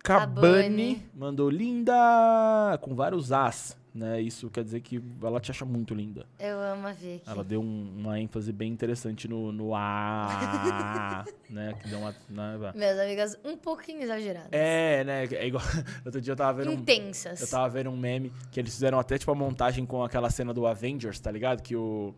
Cabani Cabani. mandou linda com vários as, né? Isso quer dizer que ela te acha muito linda. Eu amo a Vicky. Ela deu um- uma ênfase bem interessante no, no a, né? Que deu uma, né? Minhas amigas um pouquinho exageradas. É, né? É igual. Outro dia eu tava vendo um, Intensas. eu tava vendo um meme que eles fizeram até tipo a montagem com aquela cena do Avengers, tá ligado? Que o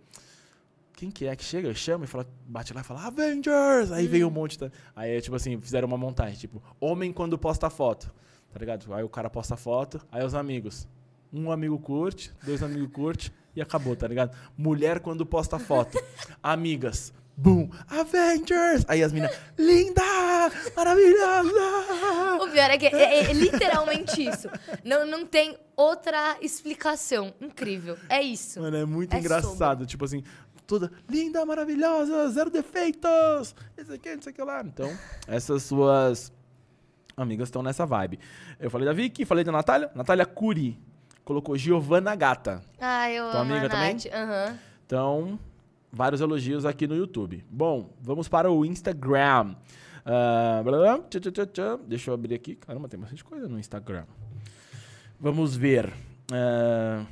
quem que é que chega, chama e fala, bate lá e fala Avengers! Aí veio um monte. Tá? Aí, tipo assim, fizeram uma montagem, tipo, homem quando posta foto, tá ligado? Aí o cara posta foto, aí os amigos. Um amigo curte, dois amigos curte e acabou, tá ligado? Mulher quando posta foto. Amigas. Boom! Avengers! Aí as meninas, linda! Maravilhosa! O pior é que é, é literalmente isso. Não, não tem outra explicação. Incrível. É isso. Mano, é muito É engraçado. Tipo assim, toda linda, maravilhosa, zero defeitos, isso aqui, não sei o que lá. Então, essas suas amigas estão nessa vibe. Eu falei da Vicky, falei da Natália. Natália Curi colocou Giovanna Gata. Ah, eu Tua amo amiga também? Aham. Então, vários elogios aqui no YouTube. Bom, vamos para o Instagram. Ah, blá, blá. Deixa eu abrir aqui. Caramba, tem bastante coisa no Instagram. Vamos ver. Ah,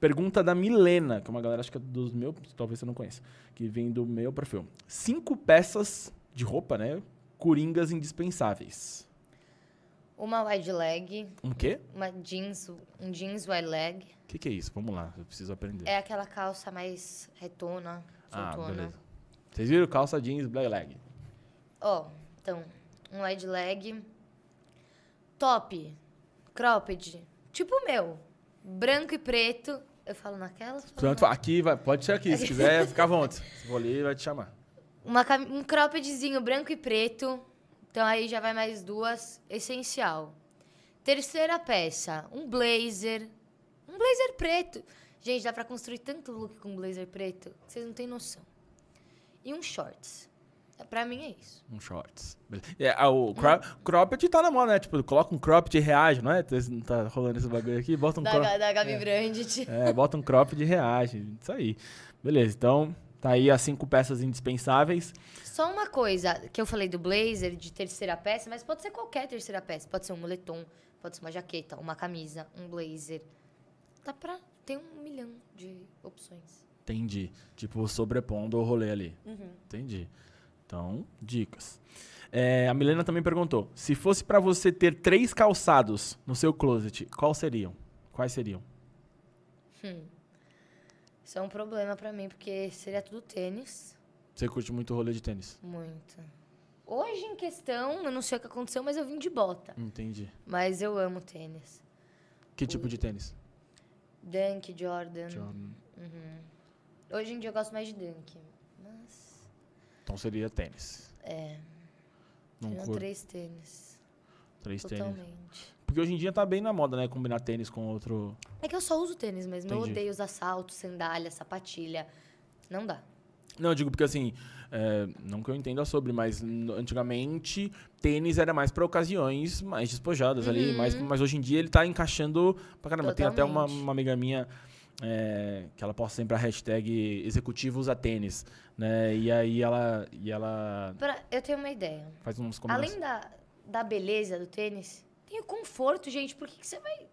pergunta da Milena, que é uma galera, acho que é dos meus, talvez você não conheça, que vem do meu perfil. Cinco peças de roupa, né? Coringas indispensáveis. Uma wide leg, Um quê? uma jeans, um jeans wide leg. O que, que é isso? Vamos lá, eu preciso aprender. É aquela calça mais retona, ah, soltona. beleza. Vocês viram? Calça jeans, black leg. Ó, então, um wide leg, top, cropped, tipo o meu, branco e preto. Eu falo naquela? Falo Portanto, aqui, vai, pode ser aqui, se quiser, fica à vontade. Se for ali, vai te chamar. Uma, um croppedzinho branco e preto. Então aí já vai mais duas. Essencial. Terceira peça, um blazer. Um blazer preto. Gente, dá pra construir tanto look com blazer preto, vocês não têm noção. E um shorts. É, Pra mim é isso. Um shorts. É, ah, o cro cropped tá na moda, né? Tipo, coloca um cropped e reage, não é? Tá- Não tá rolando esse bagulho aqui? Bota um Da, da Gabi Brandt. É, bota um cropped e reage. Isso aí. Beleza, então tá aí as cinco peças indispensáveis. Só uma coisa, que eu falei do blazer, de terceira peça, mas pode ser qualquer terceira peça. Pode ser um moletom, pode ser uma jaqueta, uma camisa, um blazer. Dá pra ter um milhão de opções. Entendi. Tipo, sobrepondo o rolê ali. Uhum. Entendi. Então, dicas. É, a Milena também perguntou: se fosse pra você ter três calçados no seu closet, qual seriam? Quais seriam? Isso é um problema pra mim, porque seria tudo tênis. Você curte muito rolê de tênis? Muito. Hoje, em questão, eu não sei o que aconteceu, mas eu vim de bota. Entendi. Mas eu amo tênis. Que tipo de tênis? Dunk, Jordan. Jordan. Hoje em dia eu gosto mais de Dunk. Então seria tênis. É. Não curto. três tênis. Três tênis. Totalmente. Porque hoje em dia tá bem na moda, né? Combinar tênis com outro. É que eu só uso tênis mesmo. Eu Entendi. odeio usar salto, sandália, sapatilha. Não dá. Não, eu digo porque assim, é, não que eu entenda sobre, mas antigamente tênis era mais pra ocasiões mais despojadas ali, mas, mas hoje em dia ele tá encaixando pra caramba. Tem até uma, Totalmente. uma amiga minha é, que ela posta sempre a hashtag executivo usa tênis, né? E aí ela, e ela Pra- eu tenho uma ideia. faz uns comentários. Além da, da beleza do tênis, tem o conforto, gente. Por que, que você vai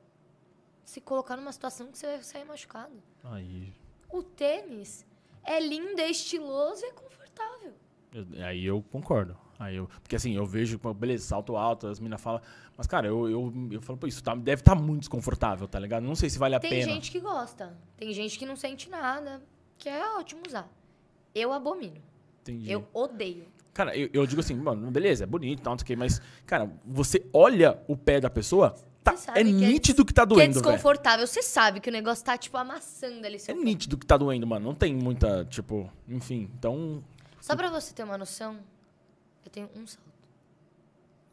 se colocar numa situação que você vai sair machucado? Aí, O tênis é lindo, é estiloso e é confortável. eu- aí eu concordo. Aí eu, porque assim, eu vejo, beleza, salto alto, as meninas falam, mas cara, eu, eu, eu falo, pô, isso tá- deve estar muito desconfortável, tá ligado? Não sei se vale a Tem pena. gente que gosta. Tem gente que não sente nada, que é ótimo usar. Eu abomino. Entendi. Eu odeio. Cara, eu, eu digo assim, mano, beleza, é bonito e tal, não sei o quê, mas, cara, você olha o pé da pessoa, tá, é que é nítido que tá que é doendo, desconfortável. Você sabe que o negócio tá, tipo, amassando ali É pé. nítido que tá doendo, mano. Não tem muita, tipo, enfim. Então, Só pra você ter uma noção, eu tenho um salto.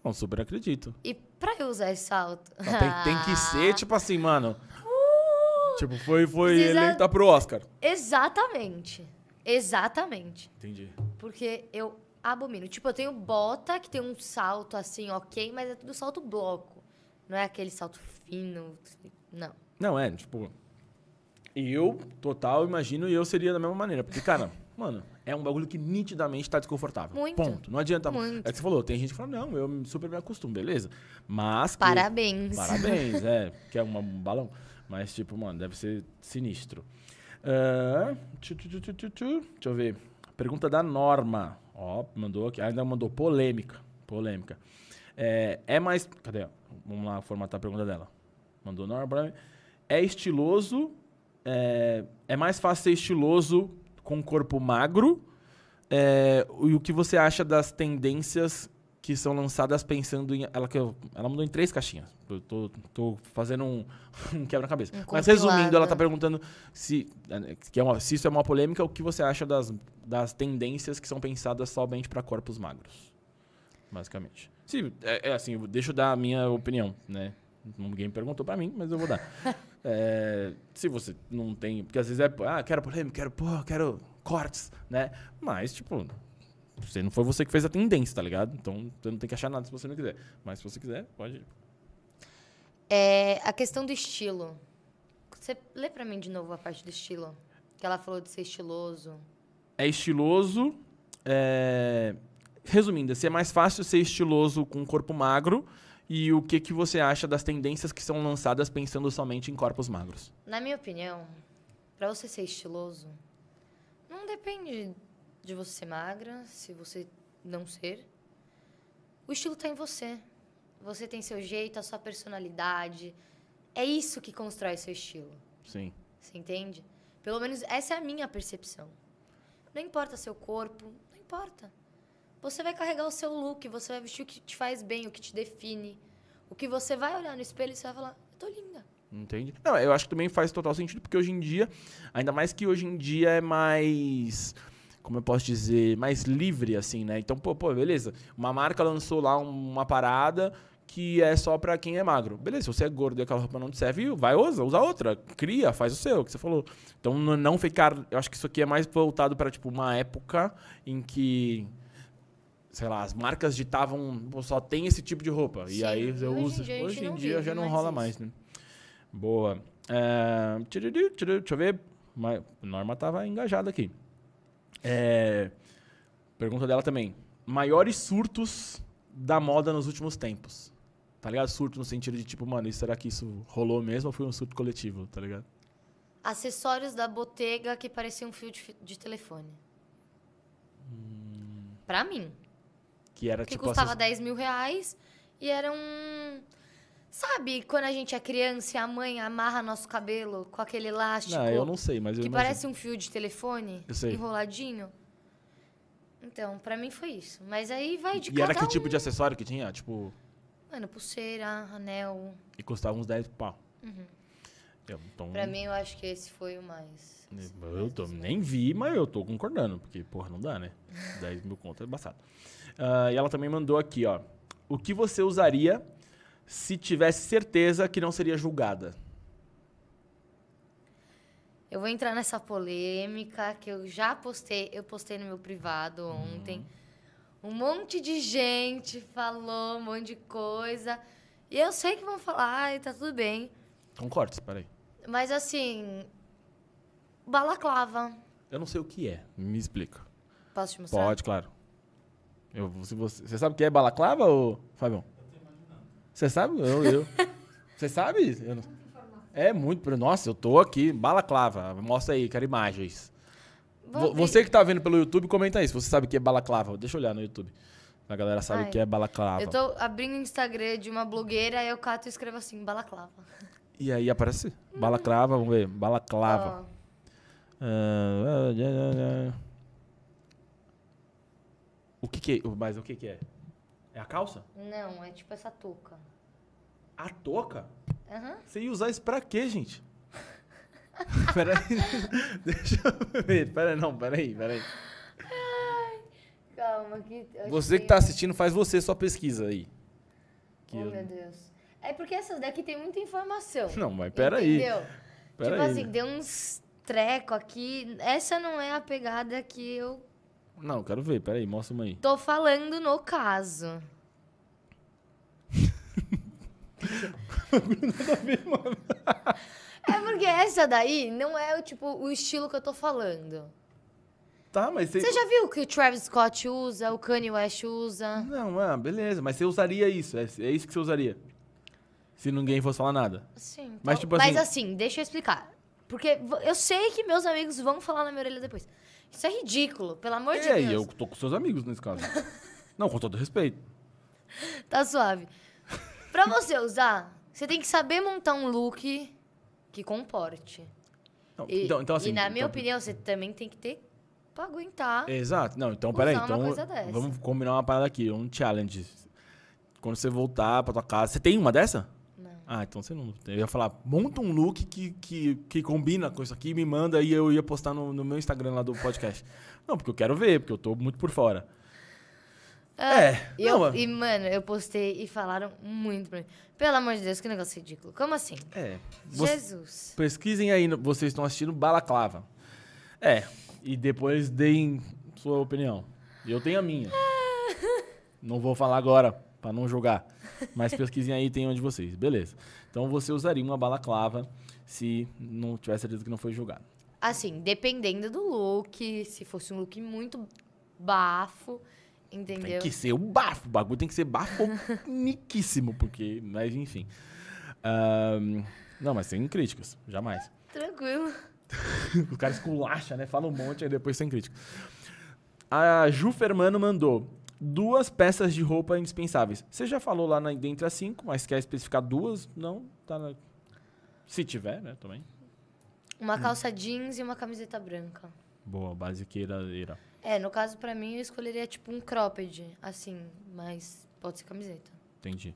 não, super acredito. E pra eu usar esse salto... Não, tem, tem que ser, tipo assim, mano. Tipo, foi, foi Precisa- eleita pro Oscar. Exatamente. Exatamente. Entendi. Porque eu abomino. Tipo, eu tenho bota que tem um salto assim, ok, mas é tudo salto bloco. Não é aquele salto fino. Não. Não, é, tipo. Eu, total, imagino, e eu seria da mesma maneira. Porque, cara, mano, é um bagulho que nitidamente tá desconfortável. Muito. Ponto. Não adianta. Muito. É que você falou, tem gente que fala, não, eu super me acostumo, beleza. Mas. que- Parabéns. Parabéns, é. Que é um balão. Mas, tipo, mano, deve ser sinistro. Ah, tchu, tchu, tchu. Deixa eu ver. Pergunta da Norma. Ó, mandou aqui. Ainda mandou polêmica. Polêmica. É, é mais. Cadê? Vamos lá formatar a pergunta dela. Mandou Norma. É estiloso. É, é mais fácil ser estiloso com um corpo magro. É, e o que você acha das tendências que são lançadas pensando em. Ela, que eu- ela mandou em três caixinhas. Eu tô, tô fazendo um, um quebra-cabeça. Um Mas resumindo, ela tá perguntando se, que é uma- se isso é uma polêmica, o que você acha das, das tendências que são pensadas somente para corpos magros. Basicamente. Se, é, é assim, deixa eu dar a minha opinião, né? Ninguém perguntou pra mim, mas eu vou dar. É, se você não tem. Porque às vezes é. Ah, quero polêmica, quero, pô, quero cortes, né? Mas, tipo, você não foi você que fez a tendência, tá ligado? Então você não tem que achar nada se você não quiser. Mas se você quiser, pode. É, a questão do estilo. Você lê pra mim de novo a parte do estilo? Que ela falou de ser estiloso. É estiloso. é, Resumindo, se é mais fácil ser estiloso com um corpo magro. E o que, que você acha das tendências que são lançadas pensando somente em corpos magros? Na minha opinião, pra você ser estiloso, não depende de você ser magra, se você não ser. O estilo tá em você. Você tem seu jeito, a sua personalidade. É isso que constrói seu estilo. Sim. Você entende? Pelo menos essa é a minha percepção. Não importa seu corpo, não importa. Você vai carregar o seu look, você vai vestir o que te faz bem, o que te define. O que você vai olhar no espelho e você vai falar, eu tô linda. Entende? Não, eu acho que também faz total sentido, porque hoje em dia, ainda mais que hoje em dia é mais. Como eu posso dizer? Mais livre, assim, né? Então, pô, pô, beleza. Uma marca lançou lá uma parada que é só pra quem é magro. Beleza, se você é gordo e aquela roupa não te serve, vai usa, usa outra. Cria, faz o seu, que você falou. Então não ficar. Eu acho que isso aqui é mais voltado pra, tipo, uma época em que. Sei lá, as marcas ditavam, "Pô, só tem esse tipo de roupa. E Sim, aí e eu hoje em uso. dia Hoje em dia já não mais rola isso. mais, né? Boa. É, Deixa eu ver. Ma- Norma tava engajada aqui. É, pergunta dela também. Maiores surtos da moda nos últimos tempos. Tá ligado? Surto no sentido de tipo, mano, será que isso rolou mesmo ou foi um surto coletivo, tá ligado? Acessórios da Bottega que pareciam um fio de, de telefone. Pra mim. Que era Que tipo custava acess- 10 mil reais e era um... Sabe quando a gente é criança e a mãe amarra nosso cabelo com aquele elástico? Não, eu não sei, mas eu Que imagino. parece um fio de telefone enroladinho. Então, pra mim foi isso. Mas aí vai de E cada era que um. tipo de acessório que tinha? Tipo, Mano, pulseira, anel. e custava uns 10 pau. Eu, então, Uhum. Pra mim, eu acho que esse foi o mais. Eu tô, nem vi, mas eu tô concordando, porque, porra, não dá, né? 10 mil conto é embaçado. Ah, e ela também mandou aqui, ó. O que você usaria se tivesse certeza que não seria julgada? Eu vou entrar nessa polêmica que eu já postei. Eu postei no meu privado ontem. Um monte de gente falou um monte de coisa. E eu sei que vão falar, e tá tudo bem. Cortes, peraí. Mas assim. Balaclava. Eu não sei o que é, me explica. Posso te mostrar? Pode, claro. Eu, se você, você sabe o que é balaclava, ou Fabião? Você sabe? Eu, eu. Você sabe? Eu não- É muito. Nossa, eu tô aqui, balaclava. Mostra aí, quero imagens. Vou Você que tá vendo pelo YouTube, comenta aí se você sabe o que é balaclava. Deixa eu olhar no YouTube. A galera sabe Ai. o que é balaclava. Eu tô abrindo o Instagram de uma blogueira, aí eu cato e escrevo assim, balaclava. E aí aparece balaclava, vamos ver. Balaclava. Ah. O que que é? Mas o que que é? É a calça? não, é tipo essa touca. A touca? Aham. Você ia usar isso pra quê, gente? peraí. Deixa eu ver. Peraí, não, peraí, peraí. Calma, que. eu Você que achei- tá assistindo, faz você sua pesquisa aí. Que Oh, eu- meu Deus. É porque essas daqui tem muita informação. Não, mas peraí. Entendeu? Tipo aí. assim, deu uns treco aqui. Essa não é a pegada que eu Não, quero ver, peraí, mostra uma aí. tô falando no caso. É porque essa daí não é o tipo o estilo que eu tô falando. Tá, mas você. Você já viu que o Travis Scott usa, o Kanye West usa? Não, ah, beleza, mas você usaria isso. É, é isso que você usaria. Se ninguém fosse falar nada. Sim. Mas, tal- tipo Mas assim- assim, deixa eu explicar. Porque eu sei que meus amigos vão falar na minha orelha depois. Isso é ridículo, pelo amor de É, e Deus. eu tô com seus amigos nesse caso. Não, com todo respeito. Tá suave. Pra você usar, você tem que saber montar um look que comporte. Não, E, então, então, assim. e na minha então- opinião, você também tem que ter pra aguentar. Exato. Não, então, peraí. Então, vamos combinar uma parada aqui, um challenge. Quando você voltar pra tua casa. Você tem uma dessa? Não. Ah, então você não. Eu ia falar, monta um look que, que, que combina com isso aqui e me manda e eu ia postar no, no meu Instagram lá do podcast. Não, porque eu quero ver, porque eu tô muito por fora. é. E, eu- não, e, mano, eu postei e falaram muito pra mim. Pelo amor de Deus, que negócio ridículo. Como assim? é. Jesus. Pesquisem aí, vocês estão assistindo Balaclava. É, e depois deem sua opinião. Eu tenho a minha. não vou falar agora, pra não julgar. Mas pesquisem aí, tem onde vocês. Beleza. Então você usaria uma balaclava se não tivesse certeza que não foi julgado. Assim, dependendo do look, se fosse um look muito bafo, entendeu? Tem que ser o bafo. O bagulho tem que ser bafoniquíssimo, porque. Mas enfim. Ahn, não, mas sem críticas. Jamais. Tranquilo. Os caras esculacham, né? Fala um monte, aí depois sem crítica. A Ju Fermano mandou duas peças de roupa indispensáveis. Você já falou lá na, dentre as cinco, mas quer especificar duas? Não, tá na... Se tiver, né, também. Uma calça jeans e uma camiseta branca. Boa, basiqueira. É, no caso, pra mim, eu escolheria tipo um cropped, assim, mas pode ser camiseta. Entendi.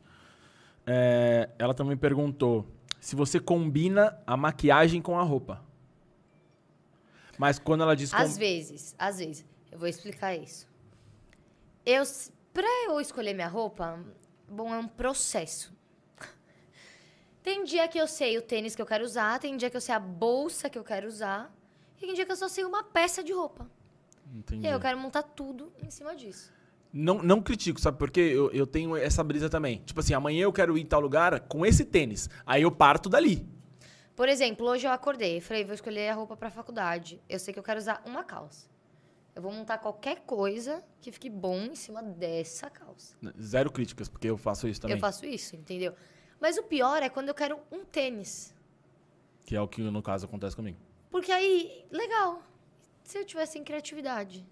É, ela também perguntou se você combina a maquiagem com a roupa. Mas quando ela diz... Às com- vezes, às vezes. Eu vou explicar isso. Eu, pra eu escolher minha roupa, Bom, é um processo. Tem dia que eu sei o tênis que eu quero usar, tem dia que eu sei a bolsa que eu quero usar, e tem dia que eu só sei uma peça de roupa. Entendi. E aí eu quero montar tudo em cima disso. Não, não critico, sabe? Porque eu, eu tenho essa brisa também. Tipo assim, amanhã eu quero ir em tal lugar com esse tênis. Aí eu parto dali. Por exemplo, hoje eu acordei, falei, vou escolher a roupa pra faculdade. Eu sei que eu quero usar uma calça. Eu vou montar qualquer coisa que fique bom em cima dessa calça. Zero críticas, porque eu faço isso também. Eu faço isso, entendeu? Mas o pior é quando eu quero um tênis. Que é o que no caso acontece comigo. Porque aí, legal. Se eu tivesse sem criatividade.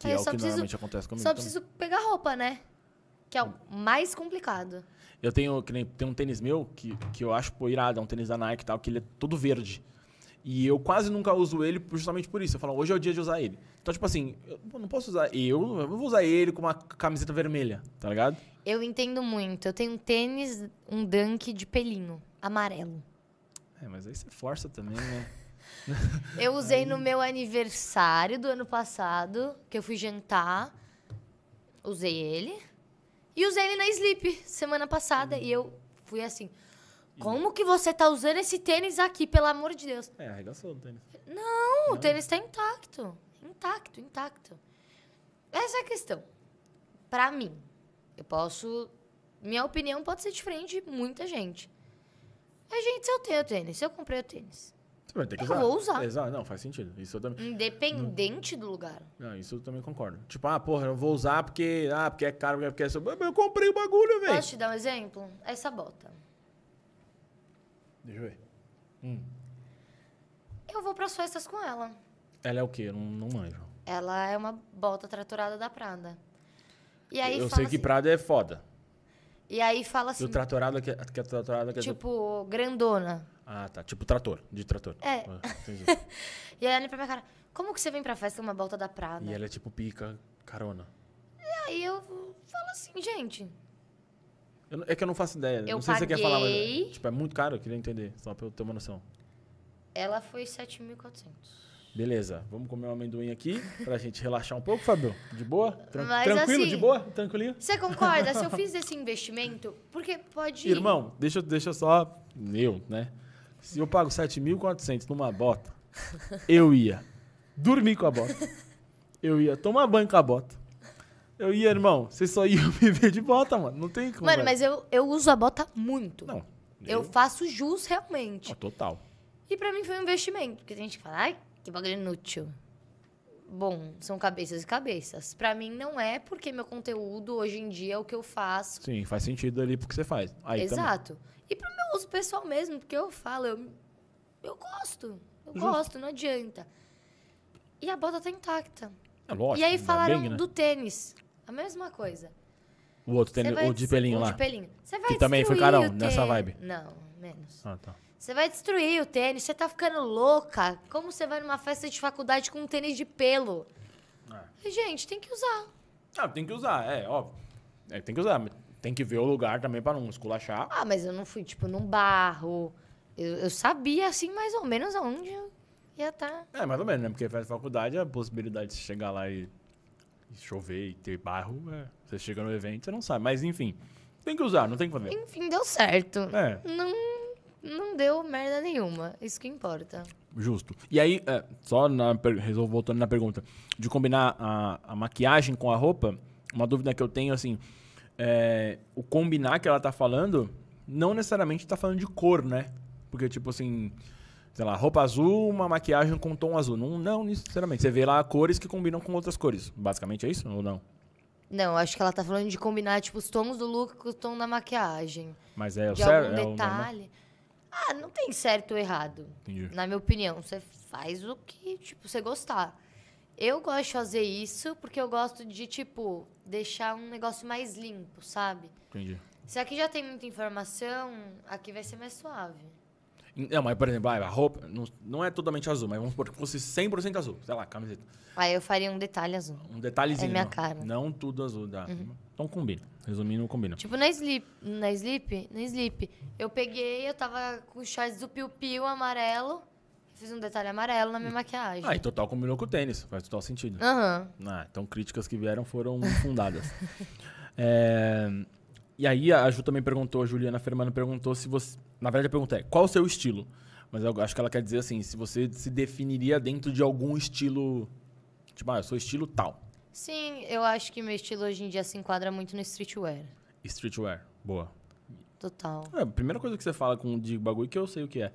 Que Aí é o que preciso- normalmente acontece comigo. Só também. preciso pegar roupa, né? Que é o mais complicado. Eu tenho, que nem, tem um tênis meu que, que eu acho pô, irado, é um tênis da Nike e tal, que ele é todo verde. E eu quase nunca uso ele justamente por isso. Eu falo, hoje é o dia de usar ele. Então, tipo assim, eu não posso usar eu, eu vou usar ele com uma camiseta vermelha, tá ligado? Eu entendo muito. Eu tenho um tênis, um dunk de pelinho, amarelo. É, mas aí você força também, né? Eu usei no meu aniversário do ano passado, que eu fui jantar. Usei ele. E usei ele na Sleep semana passada. E eu fui assim. Como que você tá usando esse tênis aqui, pelo amor de Deus? É, arregaçou o tênis. Não, o tênis tá intacto. Intacto, intacto. Essa é a questão. Pra mim, eu posso. Minha opinião pode ser diferente de muita gente. Mas, gente, se eu tenho tênis, se eu comprei o tênis, Você vai ter que Eu usar. vou usar. Exato, não, faz sentido. Isso eu também. independente do lugar. Não, isso eu também concordo. Tipo, ah, porra, eu vou usar porque. Ah, porque é caro, porque é. Mas Eu comprei o bagulho, velho. Posso te dar um exemplo? Essa bota. Deixa eu ver. Eu vou pras festas com ela. Ela é o quê? Eu não, não manjo. Ela é uma bota tratorada da Prada. E aí eu sei que assim, Prada é foda. E aí fala E assim, o tratorado que, que é tratorado quer dizer. tipo, grandona. Ah, tá. Tipo trator, de trator. É. Ah, entendi. E aí ela olha pra minha cara, como que você vem pra festa com uma bota da Prada? e ela é tipo pica, carona. Aí eu falo assim, gente, Eu é que eu não faço ideia. Eu não sei se você quer falar, mas. paguei. Tipo, é muito caro, eu queria entender, só pra eu ter uma noção. ela foi 7.400. Beleza, vamos comer um amendoim aqui pra gente relaxar um pouco, Fabio. De boa? Tran- Mas tranquilo, assim- de boa? Tranquilinho? Você concorda? Se eu fiz esse investimento, porque pode ir. Irmão, deixa, eu- deixa só. Eu, né? Se eu pago 7.400 numa bota, eu ia dormir com a bota. Eu ia tomar banho com a bota. Eu ia, irmão, vocês só iam me ver de bota, mano. Não tem como. Mano, velho. mas eu, eu uso a bota muito. Não. Eu faço jus realmente. Ó, total. E pra mim foi um investimento. Porque tem gente que fala, ai, que bagulho inútil. Bom, são cabeças e cabeças. Pra mim não é, porque meu conteúdo hoje em dia é o que eu faço. Sim, faz sentido ali porque você faz. Aí também. Exato. E pro meu uso pessoal mesmo, porque eu falo, eu, eu gosto. Eu Justo. gosto, não adianta. E a bota tá intacta. É lógico. e aí falaram bem, né? do tênis. A mesma coisa. O outro vai o de pelinho o lá. de pelinho. Você vai Que também foi carão, o nessa vibe. Não, menos. Ah, tá. Você vai destruir o tênis, você tá ficando louca. Como você vai numa festa de faculdade com um tênis de pelo? É. Gente, tem que usar. Ah, tem que usar, é, óbvio. É, tem que usar. mas Tem que ver o lugar também pra não esculachar. Ah, mas eu não fui, tipo, num barro. Eu, eu sabia, assim, mais ou menos aonde eu ia estar. É, mais ou menos, né? Porque faz faculdade, a possibilidade de você chegar lá e chover e ter barro, é, você chega no evento, você não sabe. Mas enfim, tem que usar, não tem que fazer. Enfim, deu certo. É, Não, não deu merda nenhuma. Isso que importa. justo. E aí, é, só na, per- resol- voltando na pergunta, de combinar a, a maquiagem com a roupa, uma dúvida que eu tenho, assim, é, o combinar que ela tá falando, não necessariamente tá falando de cor, né? Porque, tipo assim, sei lá, roupa azul, uma maquiagem com tom azul. Não, não necessariamente. Você vê lá cores que combinam com outras cores. Basicamente é isso ou não? Não, acho que ela tá falando de combinar, tipo, os tons do look com o tom da maquiagem. Mas é o de certo? algum é detalhe. Ah, não tem certo ou errado. Entendi. Na minha opinião, você faz o que, tipo, você gostar. Eu gosto de fazer isso porque eu gosto de, tipo, deixar um negócio mais limpo, sabe? Entendi. Se aqui já tem muita informação, aqui vai ser mais suave. Não, mas, por exemplo, ah, a roupa não, não é totalmente azul, mas vamos supor que fosse 100% azul. Sei lá, camiseta. Aí eu faria um detalhe azul. Um detalhezinho. É minha não. cara. Uhum. Não tudo azul, dá. Então combina. Resumindo, combina. Tipo, na Sleep, na Sleep, na Sleep, eu peguei, eu tava com os shorts do Piu Piu amarelo, fiz um detalhe amarelo na minha maquiagem. Ah, e total combinou com o tênis. Faz total sentido. Aham. Ah, então críticas que vieram foram fundadas. É, E aí a Ju também perguntou, a Juliana Fermano perguntou se você. Na verdade, a pergunta é: qual o seu estilo? Mas eu acho que ela quer dizer assim: se você se definiria dentro de algum estilo. Tipo, ah, eu sou estilo tal. Sim, eu acho que meu estilo hoje em dia se enquadra muito no streetwear. Streetwear. Boa. Total. É, a primeira coisa que você fala com de bagulho que eu sei o que é.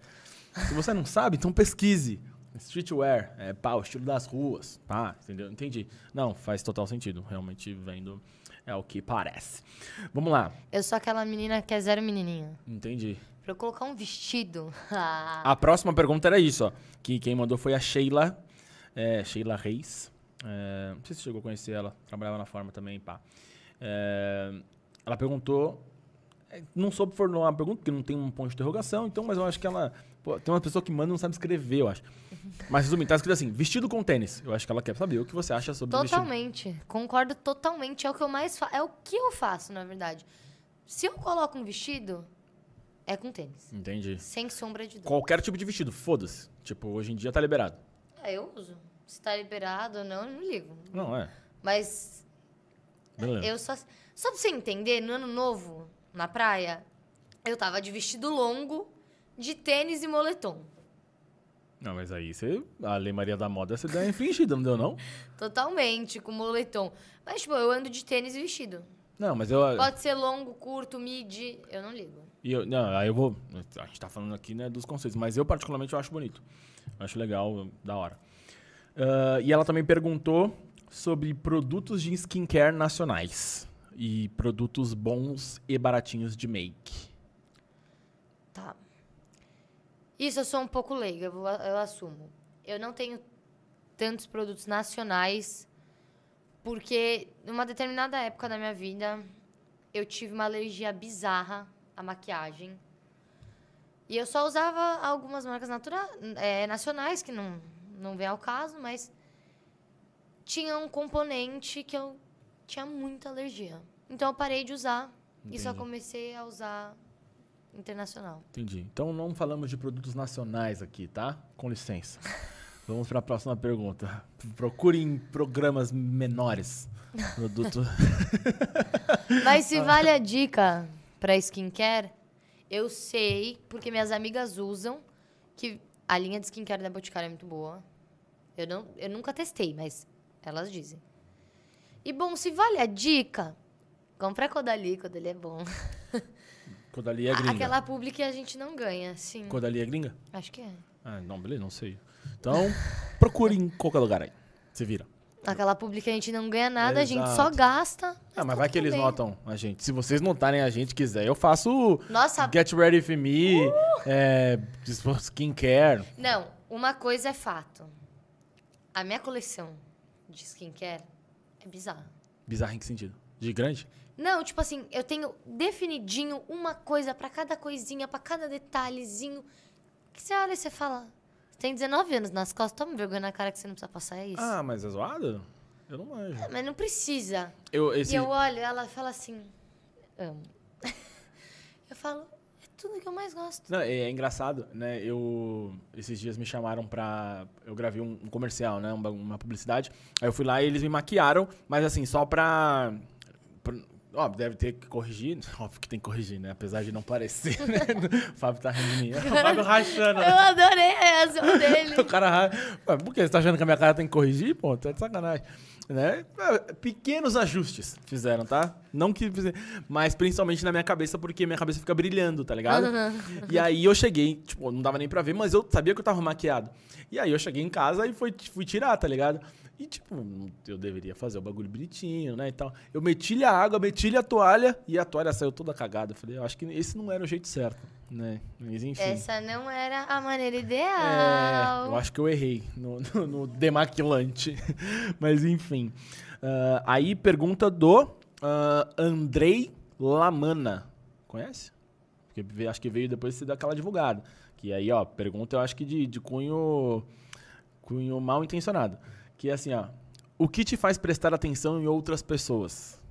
Se você não sabe, então pesquise. Streetwear, é pá, o estilo das ruas. Pá, entendeu? Entendi. Não, faz total sentido. Realmente vendo é o que parece. Vamos lá. Eu sou aquela menina que é zero menininha. Entendi. Pra eu colocar um vestido. A próxima pergunta era isso, ó. Que quem mandou foi a Sheila. É, Sheila Reis. É, não sei se você chegou a conhecer ela. Trabalhava na forma também, pá. É, ela perguntou. é, Não soube formular uma pergunta, porque não tem um ponto de interrogação, então, mas eu acho que ela. pô, tem uma pessoa que manda e não sabe escrever, eu acho. Mas resumindo, tá escrito assim: vestido com tênis. Eu acho que ela quer saber o que você acha sobre vestido. totalmente. Concordo totalmente. É o que eu mais faço. É o que eu faço, na verdade. Se eu coloco um vestido, é com tênis. Entendi. Sem sombra de dúvida. Qualquer tipo de vestido, foda-se. Tipo, hoje em dia tá liberado. É, eu uso. Se tá liberado ou não, eu não ligo. Não, é. Mas Beleza. eu só. Só pra você entender, no ano novo, na praia, eu tava de vestido longo, de tênis e moletom. Não, mas aí você. A Lei Maria da Moda você deu uma infringida, não deu, não? Totalmente, com moletom. Mas, tipo, eu ando de tênis e vestido. Não, mas eu. Pode ser longo, curto, mid, eu não ligo. E eu, não, aí eu vou. A gente tá falando aqui, né, dos conceitos, mas eu particularmente eu acho bonito. Eu acho legal, da hora. Ah, e ela também perguntou sobre produtos de skincare nacionais. E produtos bons e baratinhos de make. Tá. Isso eu sou um pouco leiga, eu, eu assumo. Eu não tenho tantos produtos nacionais, porque numa determinada época da minha vida, eu tive uma alergia bizarra à maquiagem. E eu só usava algumas marcas natura é, nacionais, que não, não vem ao caso, mas tinha um componente que eu tinha muita alergia. Então eu parei de usar e só Entendi. comecei a usar internacional. Entendi. Então não falamos de produtos nacionais aqui, tá? Com licença. Vamos para a próxima pergunta. Procurem programas menores. Produto. Mas se vale a dica pra skincare, eu sei, porque minhas amigas usam, que a linha de skincare da Boticário é muito boa. Eu, não, eu nunca testei, mas elas dizem. E bom, se vale a dica, compra a Codali, Codali é bom. Codali é gringa. Aquela publi que a gente não ganha, sim. Codali é gringa? Acho que é. Ah, não, beleza, não sei. Então, procure em qualquer lugar aí. Se vira. Aquela publi que a gente não ganha nada, a gente só Exato. gasta. Ah, mas vai que eles bem. notam a gente. Se vocês notarem a gente quiser, eu faço Nossa, Get Ready For Me, é, skincare. Não, uma coisa é fato. A minha coleção de skincare é bizarra. Bizarro em que sentido? De grande? Não, tipo assim, eu tenho definidinho uma coisa pra cada coisinha, pra cada detalhezinho. Que você olha e você fala, tem 19 anos nas costas, toma vergonha na cara que você não precisa passar isso. Ah, mas é zoado? Eu não manjo. Ah, Mas não precisa. Eu, esse... E eu olho, ela fala assim, amo. eu falo, é tudo que eu mais gosto. Não, é, é engraçado, né? Eu esses dias me chamaram pra. Eu gravei um, um comercial, né? Uma, uma publicidade. Aí eu fui lá e eles me maquiaram, mas assim, só pra. pra ó, deve ter que corrigir. Óbvio que tem que corrigir, né? Apesar de não parecer, né? O Fábio tá rindo de mim. O Fábio rachando, Eu adorei a reação dele. O cara racha. Por que? Você tá achando que a minha cara tem que corrigir? Pô, tá de sacanagem. Né? É, Pequenos ajustes fizeram, tá? Não que. Mas principalmente na minha cabeça, porque minha cabeça fica brilhando, tá ligado? E aí eu cheguei, tipo, não dava nem pra ver, mas eu sabia que eu tava maquiado. E aí eu cheguei em casa e fui, fui tirar, tá ligado? E, tipo, eu deveria fazer o bagulho bonitinho, né, e tal. Eu meti a água, meti a toalha e a toalha saiu toda cagada. Eu falei, eu acho que esse não era o jeito certo, né? Mas enfim. Essa não era a maneira É, ideal. eu acho que eu errei no, no, no demaquilante. Mas enfim. Ah, aí pergunta do ah, Andrei Lamana. Conhece? Porque acho que veio depois de você dar aquela divulgada. Que aí, ó, pergunta eu acho que de, de cunho, cunho mal intencionado. Que é assim, ó. O que te faz prestar atenção em outras pessoas?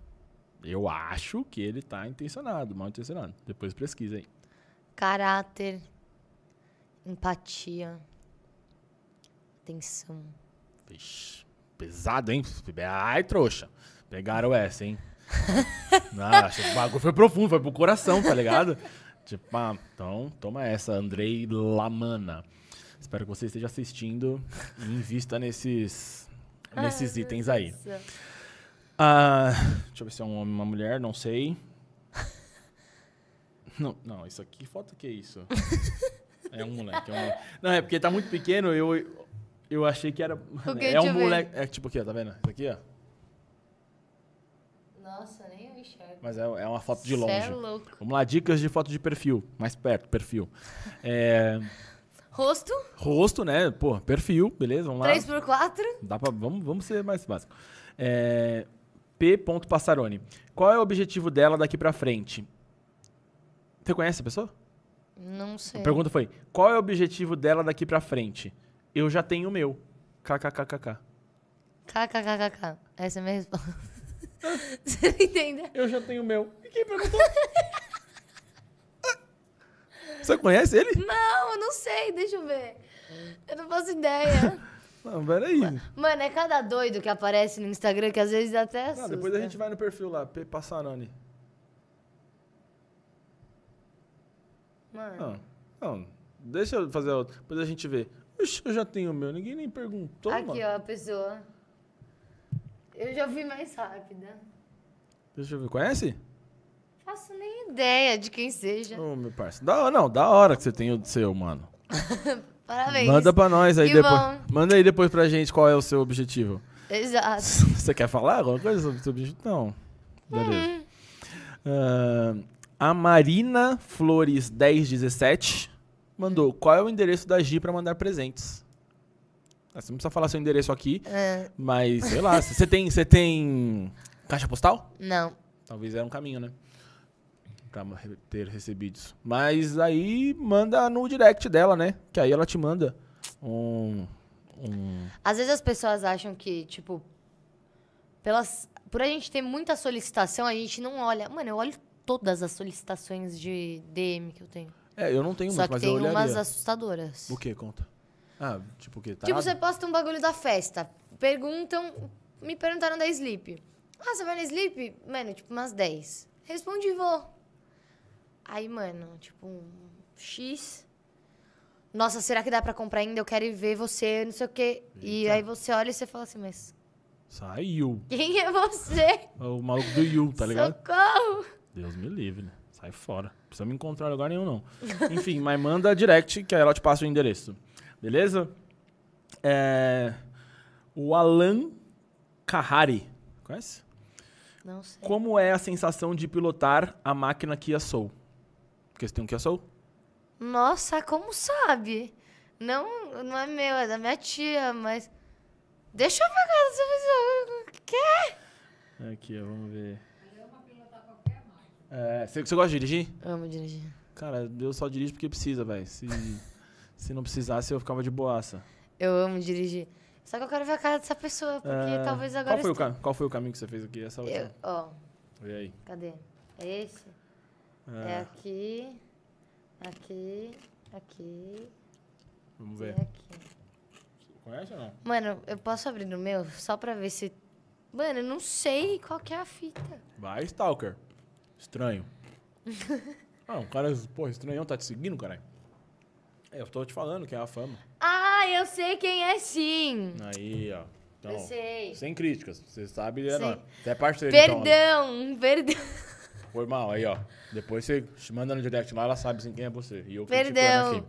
Eu acho que ele tá intencionado, mal intencionado. Depois pesquisa aí. Caráter, empatia, atenção. Vixe, pesado, hein? Ai, trouxa. Pegaram essa, hein? Que o bagulho foi profundo, foi pro coração, tá ligado? tipo, ah, então, toma essa, Andrei Lamana. Espero que você esteja assistindo e invista nesses, nesses Ai, itens aí. Ah, deixa eu ver se é um homem ou uma mulher, não sei. Não, não, isso aqui, foto que é isso? É um moleque, é um moleque. Não, é porque tá muito pequeno, eu, eu achei que era. É um eu ver. moleque. É tipo aqui, ó, tá vendo? Isso aqui, ó. Nossa, nem eu enxergo. Mas é, é uma foto de Cê longe. é louco. Vamos lá, dicas de foto de perfil. Mais perto, perfil. É, Rosto, rosto, né? Pô, perfil, beleza? Vamos lá. 3x4. Dá pra, vamos, vamos ser mais básico. É, P. Passarone. Qual é o objetivo dela daqui pra frente? Você conhece a pessoa? Não sei. A pergunta foi: qual é o objetivo dela daqui pra frente? Eu já tenho o meu. KKKKK. KKKKK. Essa é a minha resposta. Você não entendeu? Eu já tenho o meu. E quem perguntou? Você conhece ele? Não, eu não sei. Deixa eu ver. Eu não faço ideia. Não, peraí. Mano, é cada doido que aparece no Instagram que às vezes até Não, assusta. depois a gente vai no perfil lá, P. Passarone. Mano, Não, não. Deixa eu fazer outro. Depois a gente vê. Oxe, eu já tenho o meu. Ninguém nem perguntou, aqui mano. ó, a pessoa. Eu já vi mais rápida. Deixa eu ver. Conhece? Faço nem ideia de quem seja. Ô, meu parceiro. Da hora, não. Da hora que você tem o seu, mano. Parabéns. Manda pra nós aí Que depois. bom. Manda aí depois pra gente qual é o seu objetivo. Exato. Você quer falar alguma coisa sobre o seu objetivo? Não. Beleza. Hum. Ah, a Marina Flores 1017 mandou: qual é o endereço da Gi pra mandar presentes? Ah, Você não precisa falar seu endereço aqui, É, mas sei lá. Você tem, você tem caixa postal? não. Talvez era um caminho, né? Pra ter recebidos. Mas aí manda no direct dela, né? Que aí ela te manda um. um Às vezes as pessoas acham que, tipo, pelas, por a gente ter muita solicitação, a gente não olha. Mano, eu olho todas as solicitações de DM que eu tenho. É, eu não tenho Só muito, que mas eu tem olharia. umas assustadoras. O que? Conta. Ah, tipo o quê? Tipo, Tarado? você posta um bagulho da festa. Perguntam. Me perguntaram da Sleep. Ah, você vai na Sleep? Mano, tipo, umas 10. Respondi, vou. Aí, mano, tipo, um X. Nossa, será que dá pra comprar ainda? Eu quero ir ver você, não sei o quê. E Eita. aí você olha e você fala assim, mas Saiu. quem é você? O maluco do Yu, tá ligado? Socorro! Deus me livre, né? Sai fora. Não precisa me encontrar em lugar nenhum, não. Enfim, mas manda direct que aí ela te passa o endereço. Beleza? É, O Alan Carrari. Conhece? Não sei. Como é a sensação de pilotar a máquina Kia Soul? Porque você tem um Kia Soul? Nossa, como sabe? Não, não é meu, é da minha tia, mas. Deixa eu pegar essa pessoa. Quer? Aqui, ó, vamos ver. É, você, você gosta de dirigir? Amo dirigir. Cara, eu só dirijo porque precisa, velho. Se, se não precisasse, eu ficava de boaça. Eu amo dirigir. Só que eu quero ver a cara dessa pessoa, porque É, talvez agora. qual, foi o esteja- ca- qual foi o caminho que você fez aqui? Essa última. Eu- Ó, Vê aí. cadê? É esse? É, É, aqui, aqui, aqui vamos e ver. aqui. Conhece ou não? Mano, eu posso abrir no meu só pra ver se. Mano, eu não sei qual que é a fita. Vai, Stalker. Estranho. ah, um cara, porra, estranhão, tá te seguindo, caralho? É, eu tô te falando que é a fama. Ah, eu sei quem é sim! Aí, ó. Então, eu sei. sem críticas. Você sabe, é nóis. Você é parceiro, então. Perdão, Foi mal, aí, ó. Depois você manda no direct lá, ela sabe sim quem é você. E eu Perdão. aqui.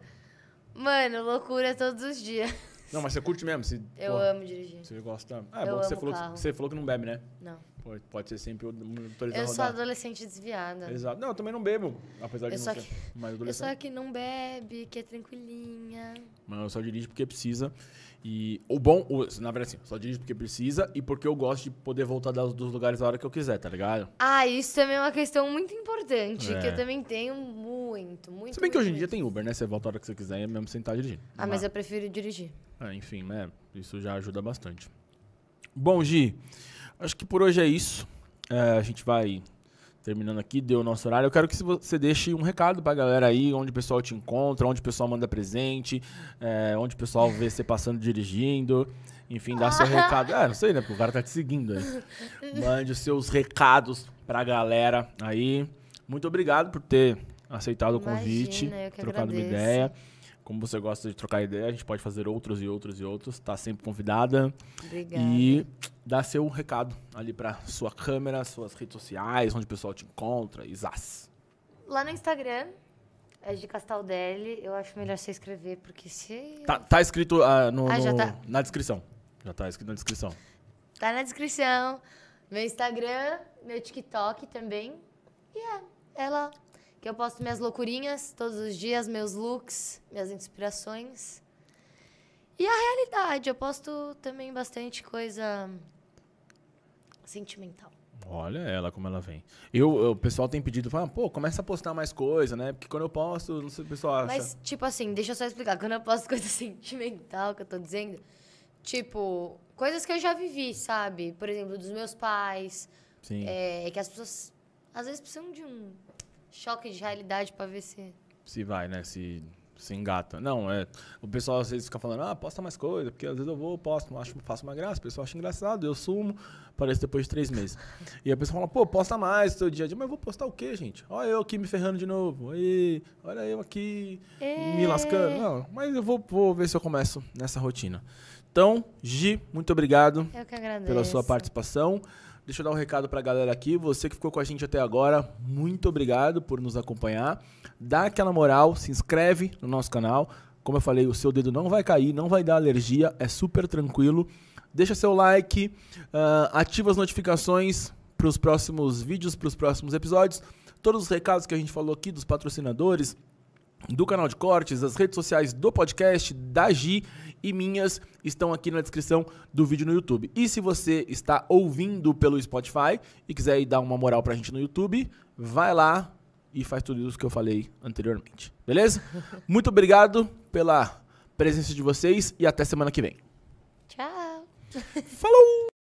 Mano, loucura todos os dias. Não, mas você curte mesmo. Você, Eu pô, amo dirigir. Você gosta. Ah, é Eu bom que você falou, carro. que você falou que não bebe, né? Não. Pode, pode ser sempre o motorista Eu sou rodar. adolescente desviada. Exato. Não, eu também não bebo, apesar de Eu não só ser que- mais Eu adolescente. sou a que não bebe, que é tranquilinha. Mas eu só dirijo porque precisa. E o bom, o- na verdade, assim, só dirijo porque precisa e porque eu gosto de poder voltar dos lugares a hora que eu quiser, tá ligado? Ah, isso também é uma questão muito importante, É. que eu também tenho muito, muito. Se bem que hoje em dia tem Uber, né? Você volta a hora que você quiser, mesmo sem estar dirigindo. Ah, mas eu prefiro dirigir. É, enfim, né? Isso já ajuda bastante. Bom, Gi, acho que por hoje é isso. É, a gente vai terminando aqui, deu o nosso horário. Eu quero que você deixe um recado pra galera aí, onde o pessoal te encontra, onde o pessoal manda presente, é, onde o pessoal vê você passando dirigindo. Enfim, dá seu recado. É, não sei, né? Porque o cara tá te seguindo aí. Mande os seus recados pra galera aí. Muito obrigado por ter aceitado o convite, Imagina, trocado uma agradeço. ideia. Como você gosta de trocar ideia, a gente pode fazer outros e outros e outros. Tá sempre convidada. Obrigada. E dá seu recado ali pra sua câmera, suas redes sociais, onde o pessoal te encontra, Isas. Lá no Instagram, é de Castaldelli. Eu acho melhor você escrever, porque se... Tá, tá escrito ah, no, Ah, no- tá. na descrição. Já tá escrito na descrição. Tá na descrição. Meu Instagram, meu TikTok também. E é, é lá. Que eu posto minhas loucurinhas todos os dias, meus looks, minhas inspirações. E a realidade, eu posto também bastante coisa sentimental. Olha ela como ela vem. Eu, o pessoal tem pedido, fala, pô, começa a postar mais coisa, né? Porque quando eu posto, não sei o pessoal acha. Mas, tipo assim, deixa eu só explicar. Quando eu posto coisa sentimental que eu tô dizendo, tipo, coisas que eu já vivi, sabe? Por exemplo, dos meus pais. Sim. É que as pessoas às vezes precisam de um choque de realidade pra ver se. Se vai, né? Se, se engata. Não, é. O pessoal às vezes fica falando, ah, posta mais coisa, porque às vezes eu vou, posto, acho, faço uma graça, o pessoal acha engraçado, eu sumo, apareço depois de três meses. e a pessoa fala, pô, posta mais no seu dia a dia, mas eu vou postar o quê, gente? Olha eu aqui me ferrando de novo. Aí, olha eu aqui me lascando. Não, mas eu vou, vou ver se eu começo nessa rotina. Então, Gi, muito obrigado Eu que agradeço. pela sua participação. Deixa eu dar um recado pra galera aqui. Você que ficou com a gente até agora, muito obrigado por nos acompanhar. Dá aquela moral, se inscreve no nosso canal. Como eu falei, o seu dedo não vai cair, não vai dar alergia, é super tranquilo. Deixa seu like, ah, ativa as notificações para os próximos vídeos, para os próximos episódios. Todos os recados que a gente falou aqui dos patrocinadores, do canal de cortes, das redes sociais do podcast, da Gi e minhas estão aqui na descrição do vídeo no YouTube. E se você está ouvindo pelo Spotify e quiser ir dar uma moral pra gente no YouTube, vai lá e faz tudo isso que eu falei anteriormente. Beleza? Muito obrigado pela presença de vocês e até semana que vem. Tchau. Falou!